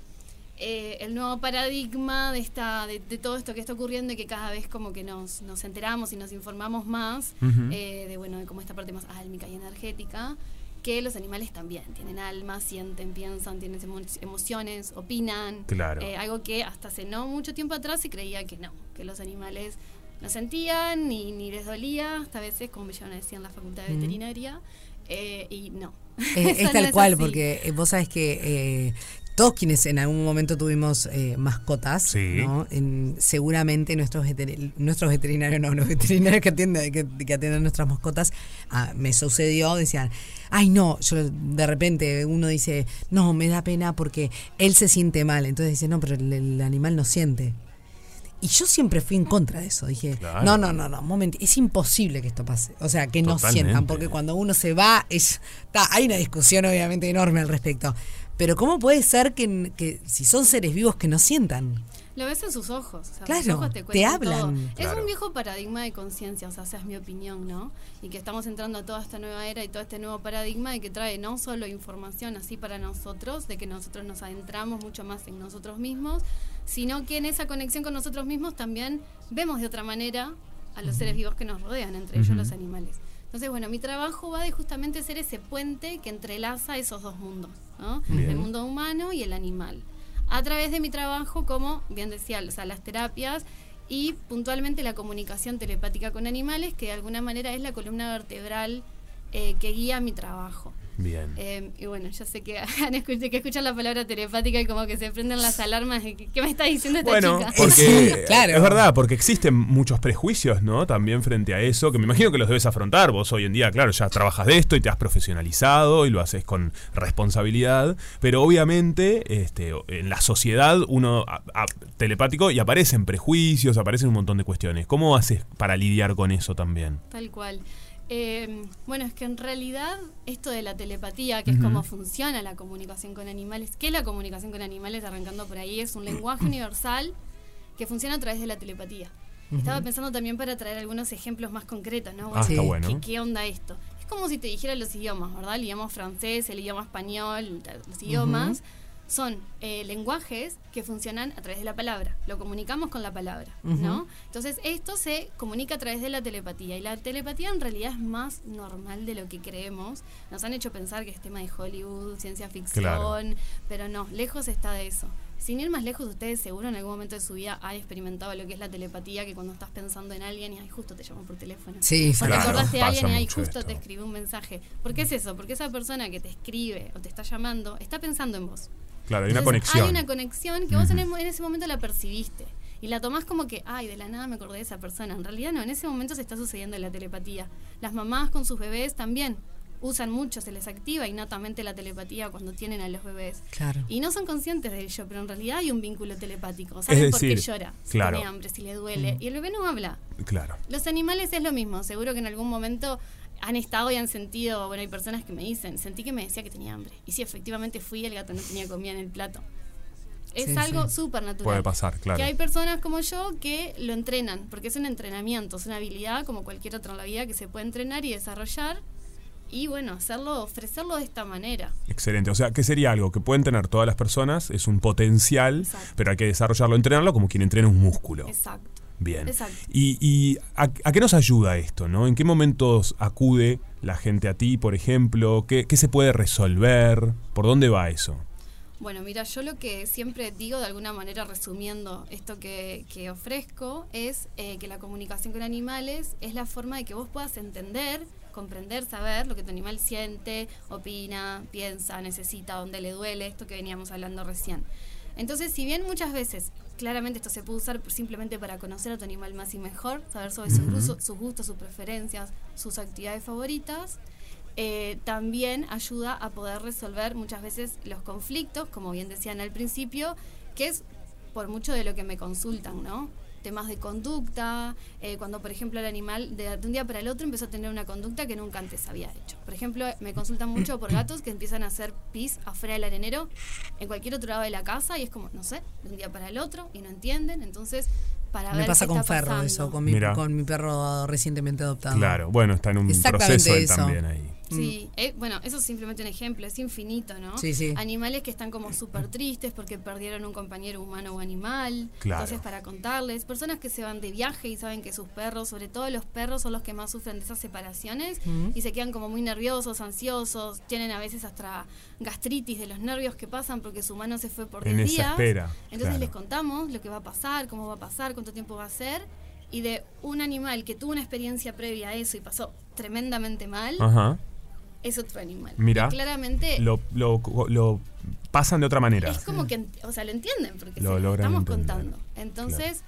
eh, el nuevo paradigma de esta de, de todo esto que está ocurriendo y que cada vez como que nos, nos enteramos y nos informamos más eh, de bueno de cómo esta parte más álmica y energética que los animales también tienen alma, sienten, piensan, tienen emo- emociones, opinan. Claro. Eh, algo que hasta hace no mucho tiempo atrás se creía que no, que los animales no sentían ni, ni les dolía, hasta a veces, como me llevan a decir en la facultad de veterinaria, eh, y no. Eh, es no tal es cual, así. porque vos sabés que eh, todos quienes en algún momento tuvimos eh, mascotas, Sí. ¿no? En- seguramente nuestros, nuestros veterinarios, no, los veterinarios que atienden, que, que atienden nuestras mascotas, ah, me sucedió, decían, ay no, yo de repente uno dice, no, me da pena porque él se siente mal, entonces dice, no, pero el, el animal no siente. Y yo siempre fui en contra de eso. Dije, Claro. no, no, no, no, un momento, es imposible que esto pase. O sea, que no sientan, porque cuando uno se va, es, ta, hay una discusión obviamente enorme al respecto. Pero ¿cómo puede ser que, que si son seres vivos que no sientan? Lo ves en sus ojos. o sea, Claro, sus ojos te, hablan. todo. Es Claro. un viejo paradigma de conciencia, o sea, esa es mi opinión, ¿no? Y que estamos entrando a toda esta nueva era y todo este nuevo paradigma de que trae no solo información así para nosotros, de que nosotros nos adentramos mucho más en nosotros mismos, sino que en esa conexión con nosotros mismos también vemos de otra manera a los seres vivos que nos rodean, entre ellos los animales. Entonces, bueno, mi trabajo va de justamente ser ese puente que entrelaza esos dos mundos, El mundo humano y el animal. A través de mi trabajo, como bien decía, o sea, las terapias y puntualmente la comunicación telepática con animales, que de alguna manera es la columna vertebral eh, que guía mi trabajo. Bien. Eh, y bueno, yo sé que han escuchado que escuchan la palabra telepática y como que se prenden las alarmas de que, ¿qué me está diciendo esta Bueno, chica? porque claro. es verdad, porque existen muchos prejuicios, ¿no? También frente a eso, que me imagino que los debes afrontar. Vos hoy en día, claro, ya trabajas de esto y te has profesionalizado y lo haces con responsabilidad, pero obviamente este, en la sociedad uno a- a- telepático y aparecen prejuicios, aparecen un montón de cuestiones. ¿Cómo haces para lidiar con eso también? Tal cual. Eh, bueno, es que en realidad esto de la telepatía, que es cómo funciona la comunicación con animales, ¿qué es la comunicación con animales? Arrancando por ahí, es un lenguaje universal que funciona a través de la telepatía. Estaba pensando también para traer algunos ejemplos más concretos, ¿no? Ah, está bueno. ¿Qué, qué onda esto? Es como si te dijera los idiomas, ¿verdad? El idioma francés, el idioma español, los idiomas son eh, lenguajes que funcionan a través de la palabra. Lo comunicamos con la palabra, ¿no? Entonces, esto se comunica a través de la telepatía. Y la telepatía en realidad es más normal de lo que creemos. Nos han hecho pensar que es tema de Hollywood, ciencia ficción, Claro. pero no, lejos está de eso. Sin ir más lejos, ustedes seguro en algún momento de su vida han experimentado lo que es la telepatía, que cuando estás pensando en alguien y ay, justo te llaman por teléfono. Sí, O te Claro, acordaste de alguien y mucho justo esto. te escribió un mensaje. ¿Por qué es eso? Porque esa persona que te escribe o te está llamando está pensando en vos. Claro, hay una Entonces, conexión. Hay una conexión que vos en, ese momento la percibiste. Y la tomás como que, ay, de la nada me acordé de esa persona. En realidad no, en ese momento se está sucediendo la telepatía. Las mamás con sus bebés también usan mucho, se les activa innatamente la telepatía cuando tienen a los bebés. Claro. Y no son conscientes de ello, pero en realidad hay un vínculo telepático. Saben por qué llora, si claro. tiene hambre, si le duele. Y el bebé no habla. Claro. Los animales es lo mismo, seguro que en algún momento han estado y han sentido, bueno, hay personas que me dicen, sentí que me decía que tenía hambre. Y sí, efectivamente fui y el gato no tenía comida en el plato. Es Sí, algo sí. súper natural. Puede pasar, claro. Que hay personas como yo que lo entrenan, porque es un entrenamiento, es una habilidad como cualquier otra en la vida que se puede entrenar y desarrollar. Y bueno, hacerlo, ofrecerlo de esta manera. Excelente. O sea, ¿qué sería algo que pueden tener todas las personas? Es un potencial, Exacto. pero hay que desarrollarlo, entrenarlo como quien entrena un músculo. Exacto. Bien. Exacto. ¿Y, y a, a qué nos ayuda esto? ¿no? ¿En qué momentos acude la gente a ti, por ejemplo? ¿Qué, qué se puede resolver? ¿Por dónde va eso? Bueno, mira, yo lo que siempre digo, de alguna manera resumiendo esto que, que ofrezco, es eh, que la comunicación con animales es la forma de que vos puedas entender, comprender, saber lo que tu animal siente, opina, piensa, necesita, dónde le duele, esto que veníamos hablando recién. Entonces, si bien muchas veces, claramente esto se puede usar simplemente para conocer a tu animal más y mejor, saber sobre sus, gusto- sus gustos, sus preferencias, sus actividades favoritas, eh, también ayuda a poder resolver muchas veces los conflictos, como bien decían al principio, que es por mucho de lo que me consultan, ¿no? Temas de conducta, eh, cuando por ejemplo el animal de, de un día para el otro empezó a tener una conducta que nunca antes había hecho. Por ejemplo, me consultan mucho por gatos que empiezan a hacer pis afuera del arenero en cualquier otro lado de la casa y es como, no sé, de un día para el otro y no entienden. Entonces, para Me ver pasa qué con está Ferro pasando. eso, con mi, con mi perro recientemente adoptado. Claro, bueno, está en un proceso él también ahí. Sí, eh, bueno, eso es simplemente un ejemplo, es infinito, ¿no? Sí, sí. Animales que están como súper tristes porque perdieron un compañero humano o animal. Claro. Entonces, para contarles, personas que se van de viaje y saben que sus perros, sobre todo los perros, son los que más sufren de esas separaciones y se quedan como muy nerviosos, ansiosos, tienen a veces hasta gastritis de los nervios que pasan porque su humano se fue por En 10 esa días. espera, Entonces claro. les contamos lo que va a pasar, cómo va a pasar, cuánto tiempo va a ser. Y de un animal que tuvo una experiencia previa a eso y pasó tremendamente mal, Ajá. Es otro animal. Mira, claramente Lo, lo, lo pasan de otra manera. es como que, o sea, lo entienden porque Lo se lo estamos entender. contando. Entonces,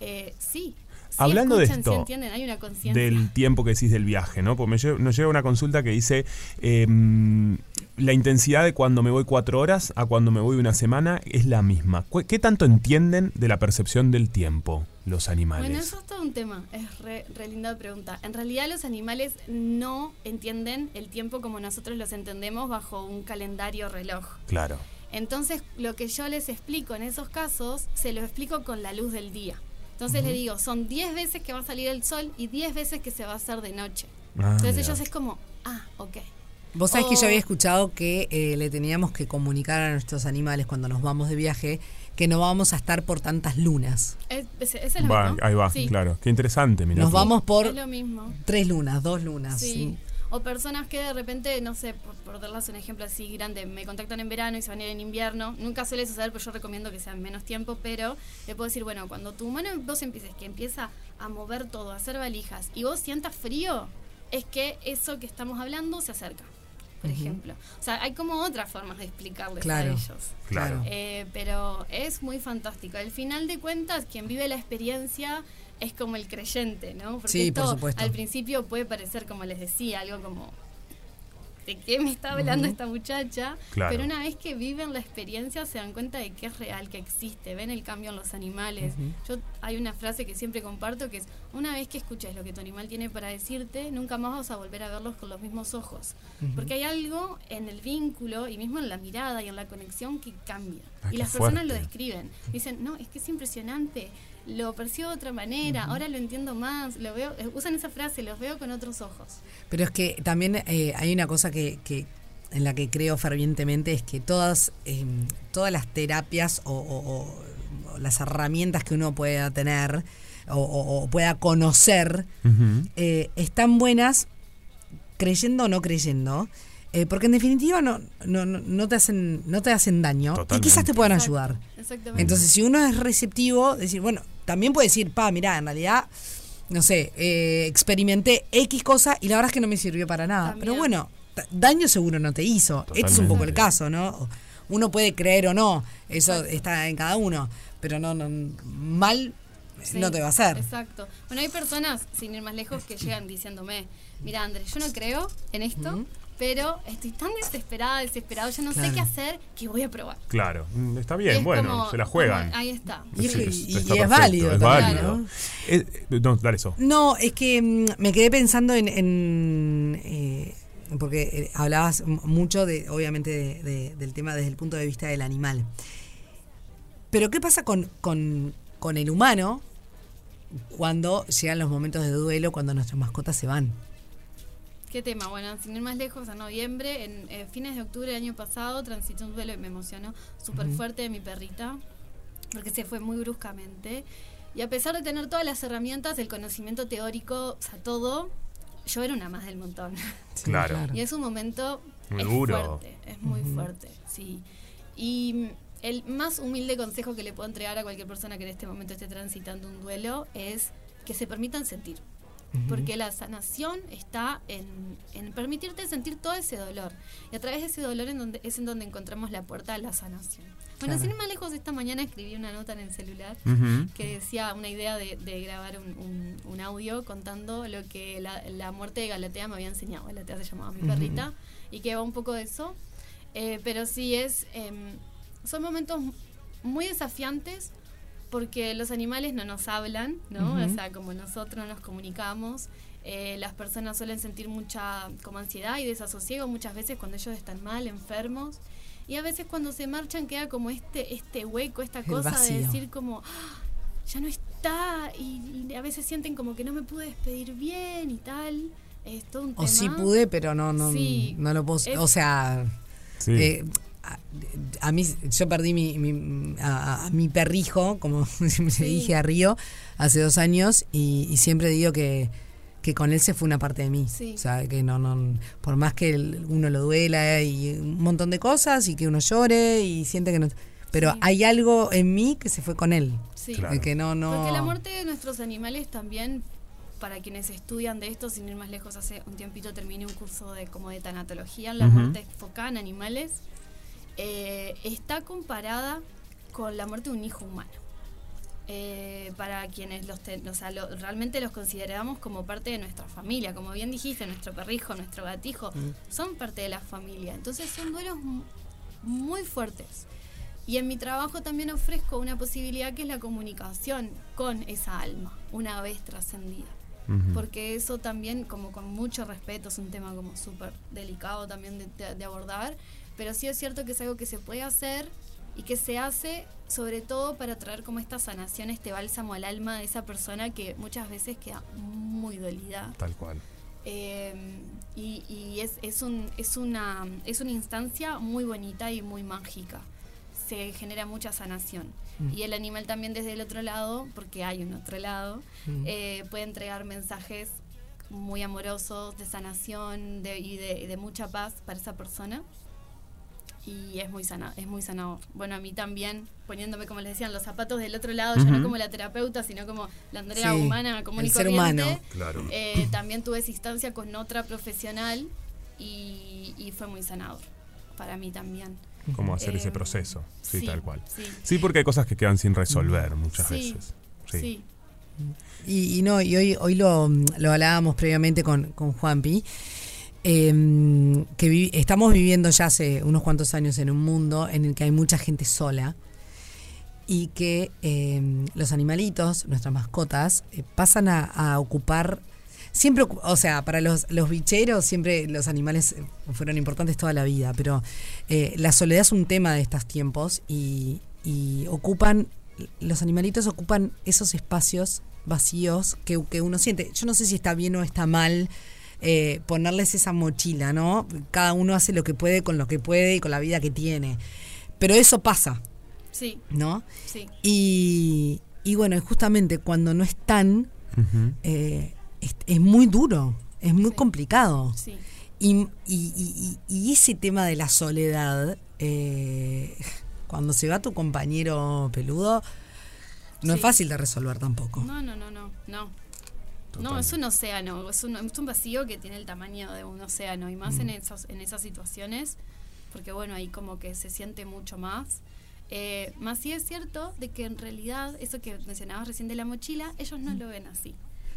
eh, sí. Sí Hablando de esto, hay una del tiempo que decís del viaje, ¿no? Porque me lle- nos llega una consulta que dice em, la intensidad de cuando me voy cuatro horas a cuando me voy una semana es la misma. ¿Cu- ¿Qué tanto entienden de la percepción del tiempo los animales? Bueno, eso es todo un tema, es re, re linda pregunta. En realidad los animales no entienden el tiempo como nosotros los entendemos bajo un calendario reloj. Claro. Entonces, lo que yo les explico en esos casos, se lo explico con la luz del día. Entonces le digo, son 10 veces que va a salir el sol y 10 veces que se va a hacer de noche. Ah, Entonces mira. ellos es como, ah, ok. Vos sabés que yo había escuchado que eh, le teníamos que comunicar a nuestros animales cuando nos vamos de viaje que no vamos a estar por tantas lunas. Es, es- es lo Va, mismo. ahí va, Sí, claro. Qué interesante, mira. Nos vamos por Es lo mismo. tres lunas, dos lunas. Sí. sí. O personas que de repente, no sé, por, por darles un ejemplo así grande, me contactan en verano y se van a ir en invierno. Nunca suele suceder, pero yo recomiendo que sea en menos tiempo. Pero le puedo decir, bueno, cuando tu vos empieces, que empieza a mover todo, a hacer valijas, y vos sientas frío, es que eso que estamos hablando se acerca, por ejemplo. O sea, hay como otras formas de explicarles Claro. a ellos. Claro. Eh, pero es muy fantástico. Al final de cuentas, quien vive la experiencia es como el creyente, ¿no? Porque Sí, por esto supuesto. al principio puede parecer, como les decía, algo como, ¿de qué me está hablando esta muchacha? Claro. Pero una vez que viven la experiencia se dan cuenta de que es real, que existe, ven el cambio en los animales. Yo Hay una frase que siempre comparto que es, una vez que escuches lo que tu animal tiene para decirte, nunca más vas a volver a verlos con los mismos ojos. Porque hay algo en el vínculo y mismo en la mirada y en la conexión que cambia. Ah, y las personas lo describen. Dicen, no, es que es impresionante. Lo percibo de otra manera, ahora lo entiendo más, lo veo, eh, usan esa frase, los veo con otros ojos. Pero es que también eh, hay una cosa que, que en la que creo fervientemente es que todas eh, todas las terapias o, o- o- o las herramientas que uno pueda tener o, o- o pueda conocer eh, están buenas creyendo o no creyendo eh, porque en definitiva no, no, no- no te hacen no te hacen daño y Totalmente. quizás te puedan ayudar Exactamente. entonces, si uno es receptivo, decir, bueno, también puede decir, pa, mirá, en realidad, no sé, eh, experimenté X cosa y la verdad es que no me sirvió para nada. También. Pero bueno, daño seguro no te hizo. Este es un poco el Totalmente. caso, ¿no? Uno puede creer o no, eso Exacto. está en cada uno, pero no, no mal Sí, no te va a hacer. Exacto. Bueno, hay personas, sin ir más lejos, que llegan diciéndome, mira Andrés, yo no creo en esto, pero estoy tan desesperada, desesperado, yo no sé qué hacer, que voy a probar. Claro. Mm, Está bien, es bueno, como- se la juegan. como- ahí está. Y es- Sí, y- está y es perfecto, válido Es también, válido. ¿no? Eh, no, dale eso. No, es que mm, me quedé pensando en, en, eh, porque eh, hablabas mucho de, obviamente, de- de- del tema desde el punto de vista del animal. Pero ¿qué pasa con, con, con el humano cuando llegan los momentos de duelo, cuando nuestras mascotas se van? ¿Qué tema? Bueno, sin ir más lejos, en noviembre, en eh, fines de octubre del año pasado, transité un duelo y me emocionó súper fuerte de mi perrita, porque se fue muy bruscamente. Y a pesar de tener todas las herramientas, el conocimiento teórico, o sea, todo, yo era una más del montón. Claro. Y es un momento Muy es duro. fuerte, es muy fuerte, sí. Y el más humilde consejo que le puedo entregar a cualquier persona que en este momento esté transitando un duelo es que se permitan sentir. Porque la sanación está en, en permitirte sentir todo ese dolor. Y a través de ese dolor en donde, es en donde encontramos la puerta a la sanación. Bueno, Claro. sin ir más lejos, esta mañana escribí una nota en el celular Ujú. que decía una idea de, de grabar un, un- un audio contando lo que la, la muerte de Galatea me había enseñado. Galatea se llamaba mi perrita y que va un poco de eso. Eh, pero sí es, em, son momentos muy desafiantes porque los animales no nos hablan, ¿no? O sea, como nosotros nos comunicamos. eh, las personas suelen sentir mucha como ansiedad y desasosiego muchas veces cuando ellos están mal, enfermos. Y a veces cuando se marchan queda como este, este hueco, esta El cosa de decir como, "Ah, ya no está, y, y a veces sienten como que no me pude despedir bien y tal. Es todo un O tema. sí pude, pero no, no, Sí, no lo puedo. es- o sea, Sí. eh, a, a mí, yo perdí mi, mi- a, a mi perrijo, como siempre Sí. dije a Río, hace dos años, y, y siempre digo que, que con él se fue una parte de mí. Sí. O sea, que no, no, por más que el- uno lo duela y un montón de cosas, y que uno llore y siente que no. Pero Sí. hay algo en mí que se fue con él. Sí. Claro. de Que no, no. Porque la muerte de nuestros animales también, para quienes estudian de esto, sin ir más lejos, hace un tiempito terminé un curso de como de tanatología, la Ujú. muerte enfocada en animales, eh, está comparada con la muerte de un hijo humano. Eh, para quienes los, ten- o sea, lo- realmente los consideramos como parte de nuestra familia, como bien dijiste, nuestro perrijo, nuestro gatijo, son parte de la familia. Entonces son duelos mu- muy fuertes. Y en mi trabajo también ofrezco una posibilidad que es la comunicación con esa alma, una vez trascendida. Ujú. Porque eso también, como con mucho respeto, es un tema como súper delicado también de, de- de abordar, pero sí es cierto que es algo que se puede hacer y que se hace sobre todo para traer como esta sanación, este bálsamo al alma de esa persona que muchas veces queda muy dolida. Tal cual. Eh, y y es, es, un, es, una, es una instancia muy bonita y muy mágica. Se genera mucha sanación. Mm. Y el animal también desde el otro lado, porque hay un otro lado, Mm. eh, puede entregar mensajes muy amorosos, de sanación de, y de, de mucha paz para esa persona. Y es muy sana, es muy sanador. Bueno, a mí también, poniéndome, como les decían, los zapatos del otro lado, ya no como la terapeuta, sino como la Andrea Sí, humana, y el ser corriente. humano. Claro. Eh, también tuve esa instancia con otra profesional y, y fue muy sanador para mí también. Cómo hacer ese Eh, proceso. Sí, sí, tal cual. sí. Sí, porque hay cosas que quedan sin resolver muchas Sí, veces. Sí. sí. Y, y no, y hoy, hoy lo, lo hablábamos previamente con, con Juanpi, eh, que estamos viviendo ya hace unos cuantos años en un mundo en el que hay mucha gente sola y que eh, los animalitos, nuestras mascotas, eh, pasan a, ocupar, siempre, o sea, para los, los bicheros siempre los animales eh, fueron importantes toda la vida, pero eh, la soledad es un tema de estos tiempos y, y ocupan, los animalitos ocupan esos espacios vacíos que, que uno siente. Yo no sé si está bien o está mal eh, ponerles esa mochila, ¿no? Cada uno hace lo que puede con lo que puede y con la vida que tiene. Pero eso pasa, Sí. ¿no? Sí. Y, y bueno, y justamente cuando no están, eh, es, es muy duro, es muy complicado. Sí. Y, y- y- y- y ese tema de la soledad, eh, cuando se va tu compañero peludo, no es fácil de resolver tampoco. No, no, no, no, no. No, es un océano, es un, es un vacío que tiene el tamaño de un océano y más en, Mm. esas, en esas situaciones, porque bueno, ahí como que se siente mucho más. Eh, más sí es cierto de que en realidad, eso que mencionabas recién de la mochila, ellos no lo ven así.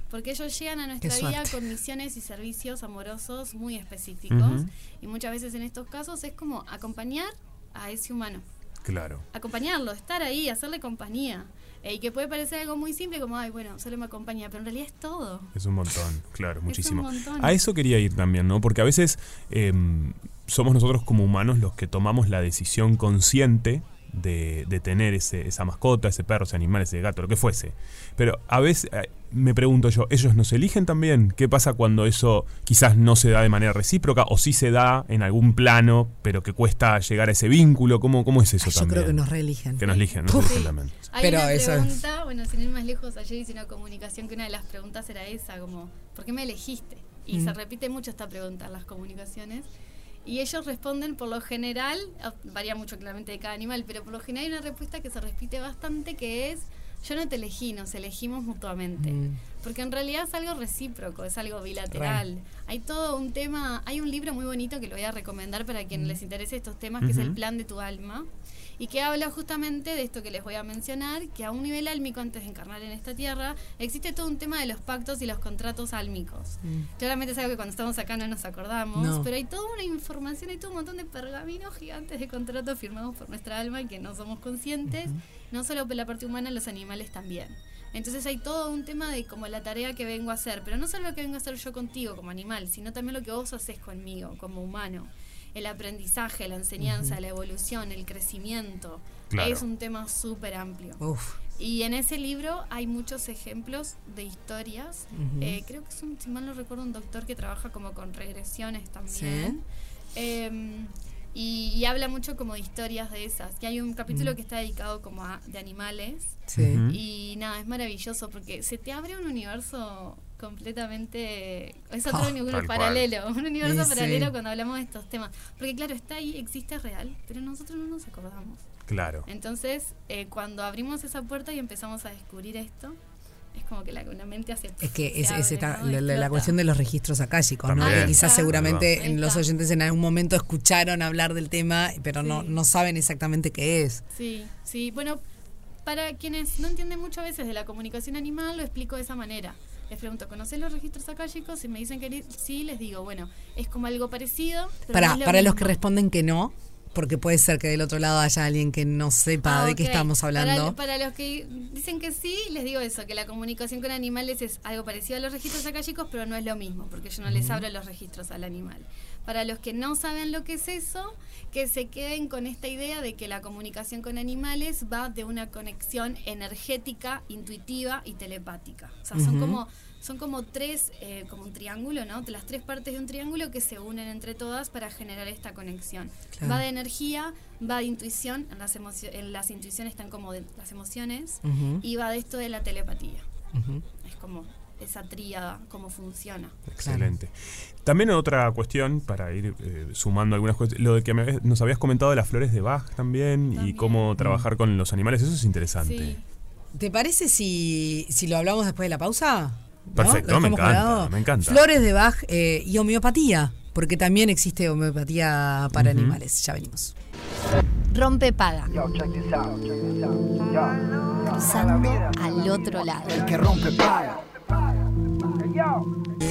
Porque ellos llegan a nuestra vida con misiones y servicios amorosos muy específicos. Y muchas veces en estos casos es como acompañar a ese humano Claro. acompañarlo, estar ahí, hacerle compañía. Eh, y que puede parecer algo muy simple como, ay, bueno, solo me acompaña, pero en realidad es todo. Es un montón, claro, un muchísimo. montón. A eso quería ir también, ¿no? Porque a veces em, somos nosotros como humanos los que tomamos la decisión consciente de, de tener ese, esa mascota, ese perro, ese animal, ese gato, lo que fuese. Pero a veces eh, me pregunto yo, ¿ellos nos eligen también? ¿Qué pasa cuando eso quizás no se da de manera recíproca o sí se da en algún plano, pero que cuesta llegar a ese vínculo? ¿Cómo, cómo es eso Yo también? creo que nos reeligen. Que nos eligen, nos eligen también. Hay Pero una eso es- pregunta, bueno, sin ir más lejos, ayer hice una comunicación que una de las preguntas era esa, como, ¿por qué me elegiste? Y Mm. se repite mucho esta pregunta en las comunicaciones. Y ellos responden por lo general, ah, varía mucho claramente de cada animal, pero por lo general hay una respuesta que se repite bastante que es, yo no te elegí, nos elegimos mutuamente. Mm. Porque en realidad es algo recíproco, es algo bilateral. Hay todo un tema, hay un libro muy bonito que lo voy a recomendar para quien les interese estos temas, que es El plan de tu alma, y que habla justamente de esto que les voy a mencionar, que a un nivel álmico antes de encarnar en esta tierra, existe todo un tema de los pactos y los contratos álmicos. Claramente es algo que cuando estamos acá no nos acordamos, No. pero hay toda una información, hay todo un montón de pergaminos gigantes de contratos firmados por nuestra alma y que no somos conscientes, no solo por la parte humana, los animales también. Entonces hay todo un tema de como la tarea que vengo a hacer, pero no solo lo que vengo a hacer yo contigo como animal, sino también lo que vos haces conmigo como humano. El aprendizaje, la enseñanza, la evolución, el crecimiento. Claro. Es un tema súper amplio. Uf. Y en ese libro hay muchos ejemplos de historias. Eh, creo que es un, si mal no recuerdo, un doctor que trabaja como con regresiones también. Em, y, y habla mucho como de historias de esas. Que hay un capítulo Mm. que está dedicado como a de animales. Sí. Y nada, es maravilloso porque se te abre un universo completamente... Es otro universo cual. paralelo, un universo Sí, sí. paralelo cuando hablamos de estos temas. Porque claro, está ahí, existe es real, pero nosotros no nos acordamos. Claro. Entonces, eh, cuando abrimos esa puerta y empezamos a descubrir esto, es como que la, la mente hace... Es que es, es esta- ¿no? la, cuestión de los registros akáshicos, ¿no? Que quizás seguramente en los oyentes en algún momento escucharon hablar del tema, pero no, no saben exactamente qué es. Sí, sí. Bueno, para quienes no entienden mucho a veces de la comunicación animal, lo explico de esa manera. Les pregunto, ¿conocen los registros akáshicos? Si me dicen que sí, les digo, bueno, es como algo parecido. Pero Para, no es lo para los que responden que no, porque puede ser que del otro lado haya alguien que no sepa Ah, de qué estamos hablando. Para, para los que dicen que sí, les digo eso, que la comunicación con animales es algo parecido a los registros akáshicos, pero no es lo mismo, porque yo no les abro los registros al animal. Para los que no saben lo que es eso, que se queden con esta idea de que la comunicación con animales va de una conexión energética, intuitiva y telepática. O sea, son como son como tres, eh, como un triángulo, ¿no? Las tres partes de un triángulo que se unen entre todas para generar esta conexión. Claro. Va de energía, va de intuición, en las, en las intuiciones están como de las emociones, y va de esto de la telepatía. Es como esa tríada, cómo funciona. Excelente. También otra cuestión, para ir eh, sumando algunas cosas, lo de que me nos habías comentado de las flores de Bach también, y cómo trabajar con los animales, eso es interesante. ¿Te parece si, si lo hablamos después de la pausa? Perfecto, ¿Lo me encanta, colgado? me encanta. Flores de Bach eh, y homeopatía, porque también existe homeopatía para animales. Ya venimos. Rompe paga. Cruzando al otro lado. El que rompe paga. Fire.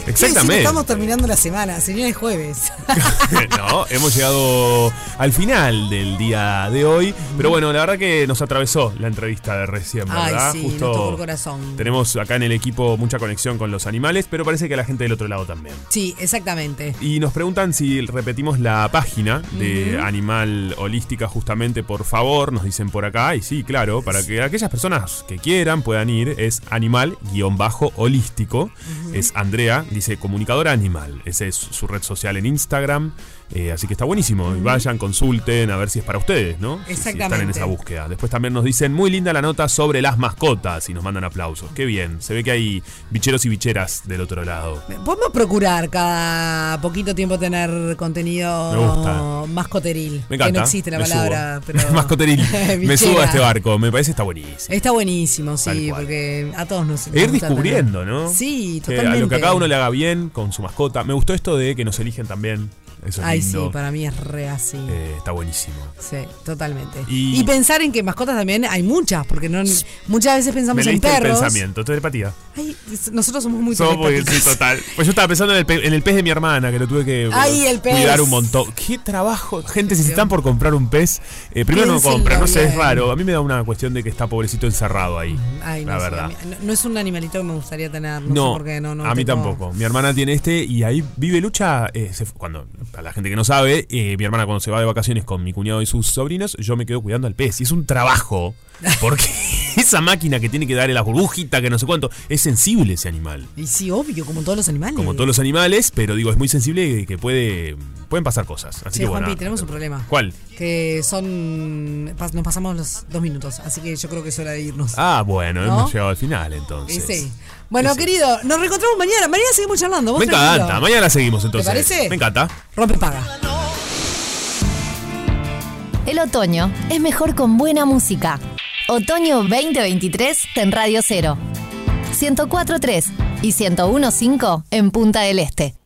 Exactamente. Estamos terminando la semana, señores jueves. no, hemos llegado al final del día de hoy. Pero bueno, la verdad que nos atravesó la entrevista de recién, Ay, ¿verdad? sí, nos tocó el corazón. Tenemos acá en el equipo mucha conexión con los animales, pero parece que la gente del otro lado también. Sí, exactamente. Y nos preguntan si repetimos la página de. Animal Holística, justamente, por favor, nos dicen por acá. Y sí, claro, para que aquellas personas que quieran puedan ir, es animal-holístico. Es Andrea, dice comunicadora animal. Esa es su red social en Instagram. Eh, así que está buenísimo. Vayan, consulten, a ver si es para ustedes, ¿no? Si- Si están en Exactamente. esa búsqueda. Después también nos dicen, muy linda la nota sobre las mascotas y nos mandan aplausos. Qué bien. Se ve que hay bicheros y bicheras del otro lado. Podemos procurar cada poquito tiempo tener Me contenido gusta. mascoteril. Me encanta. Que no existe la me palabra, subo. pero. Mascoteril. me subo a este barco. Me parece que está buenísimo. Está buenísimo, sí, porque a todos nos. Ir descubriendo, tener- ¿no? Sí, totalmente. a lo que a cada uno le haga bien con su mascota. Me gustó esto de que nos eligen también. Eso es Ay, lindo. sí, para mí es re así. Eh, está buenísimo. Sí, totalmente. Y- Y, pensar en que mascotas también hay muchas, porque no muchas veces pensamos Me en leíste el perros. pensamiento, telepatía. Ay, nosotros somos muy Somos sí, total. Pues yo estaba pensando en el, pe- en el pez de mi hermana, que lo tuve que eh, Ay, el pez. cuidar un montón. Qué trabajo. Gente, si se están por comprar un pez, eh, primero no compran, no sé, es raro. A mí me da una cuestión de que está pobrecito encerrado ahí. Ay, la no, sé, verdad. mí- no, no es un animalito que me gustaría tener. No, No, sé por qué, no, no a mí tengo- tampoco. Mi hermana tiene este y ahí vive lucha. eh, se cuando para la gente que no sabe, eh, mi hermana cuando se va de vacaciones con mi cuñado y sus sobrinos, yo me quedo cuidando al pez. Y es un trabajo. Porque esa máquina que tiene que darle la burbujita, que no sé cuánto, es sensible ese animal. Y sí, obvio, como todos los animales. Como todos los animales, pero digo, es muy sensible y que puede, pueden pasar cosas. Así Sí, que bueno. Juanpi, tenemos un problema. ¿Cuál? Que son. pas- Nos pasamos los dos minutos, así que yo creo que es hora de irnos. Ah, bueno, ¿No? hemos llegado al final Y entonces. sí. Bueno, querido, nos reencontramos mañana. Mañana seguimos charlando. ¿Vos Me tranquilo? encanta, mañana seguimos entonces. parece? Me encanta. Rompe paga. El otoño es mejor con buena música. Otoño 2023 en Radio 0. 104.3 y 101.5 en Punta del Este.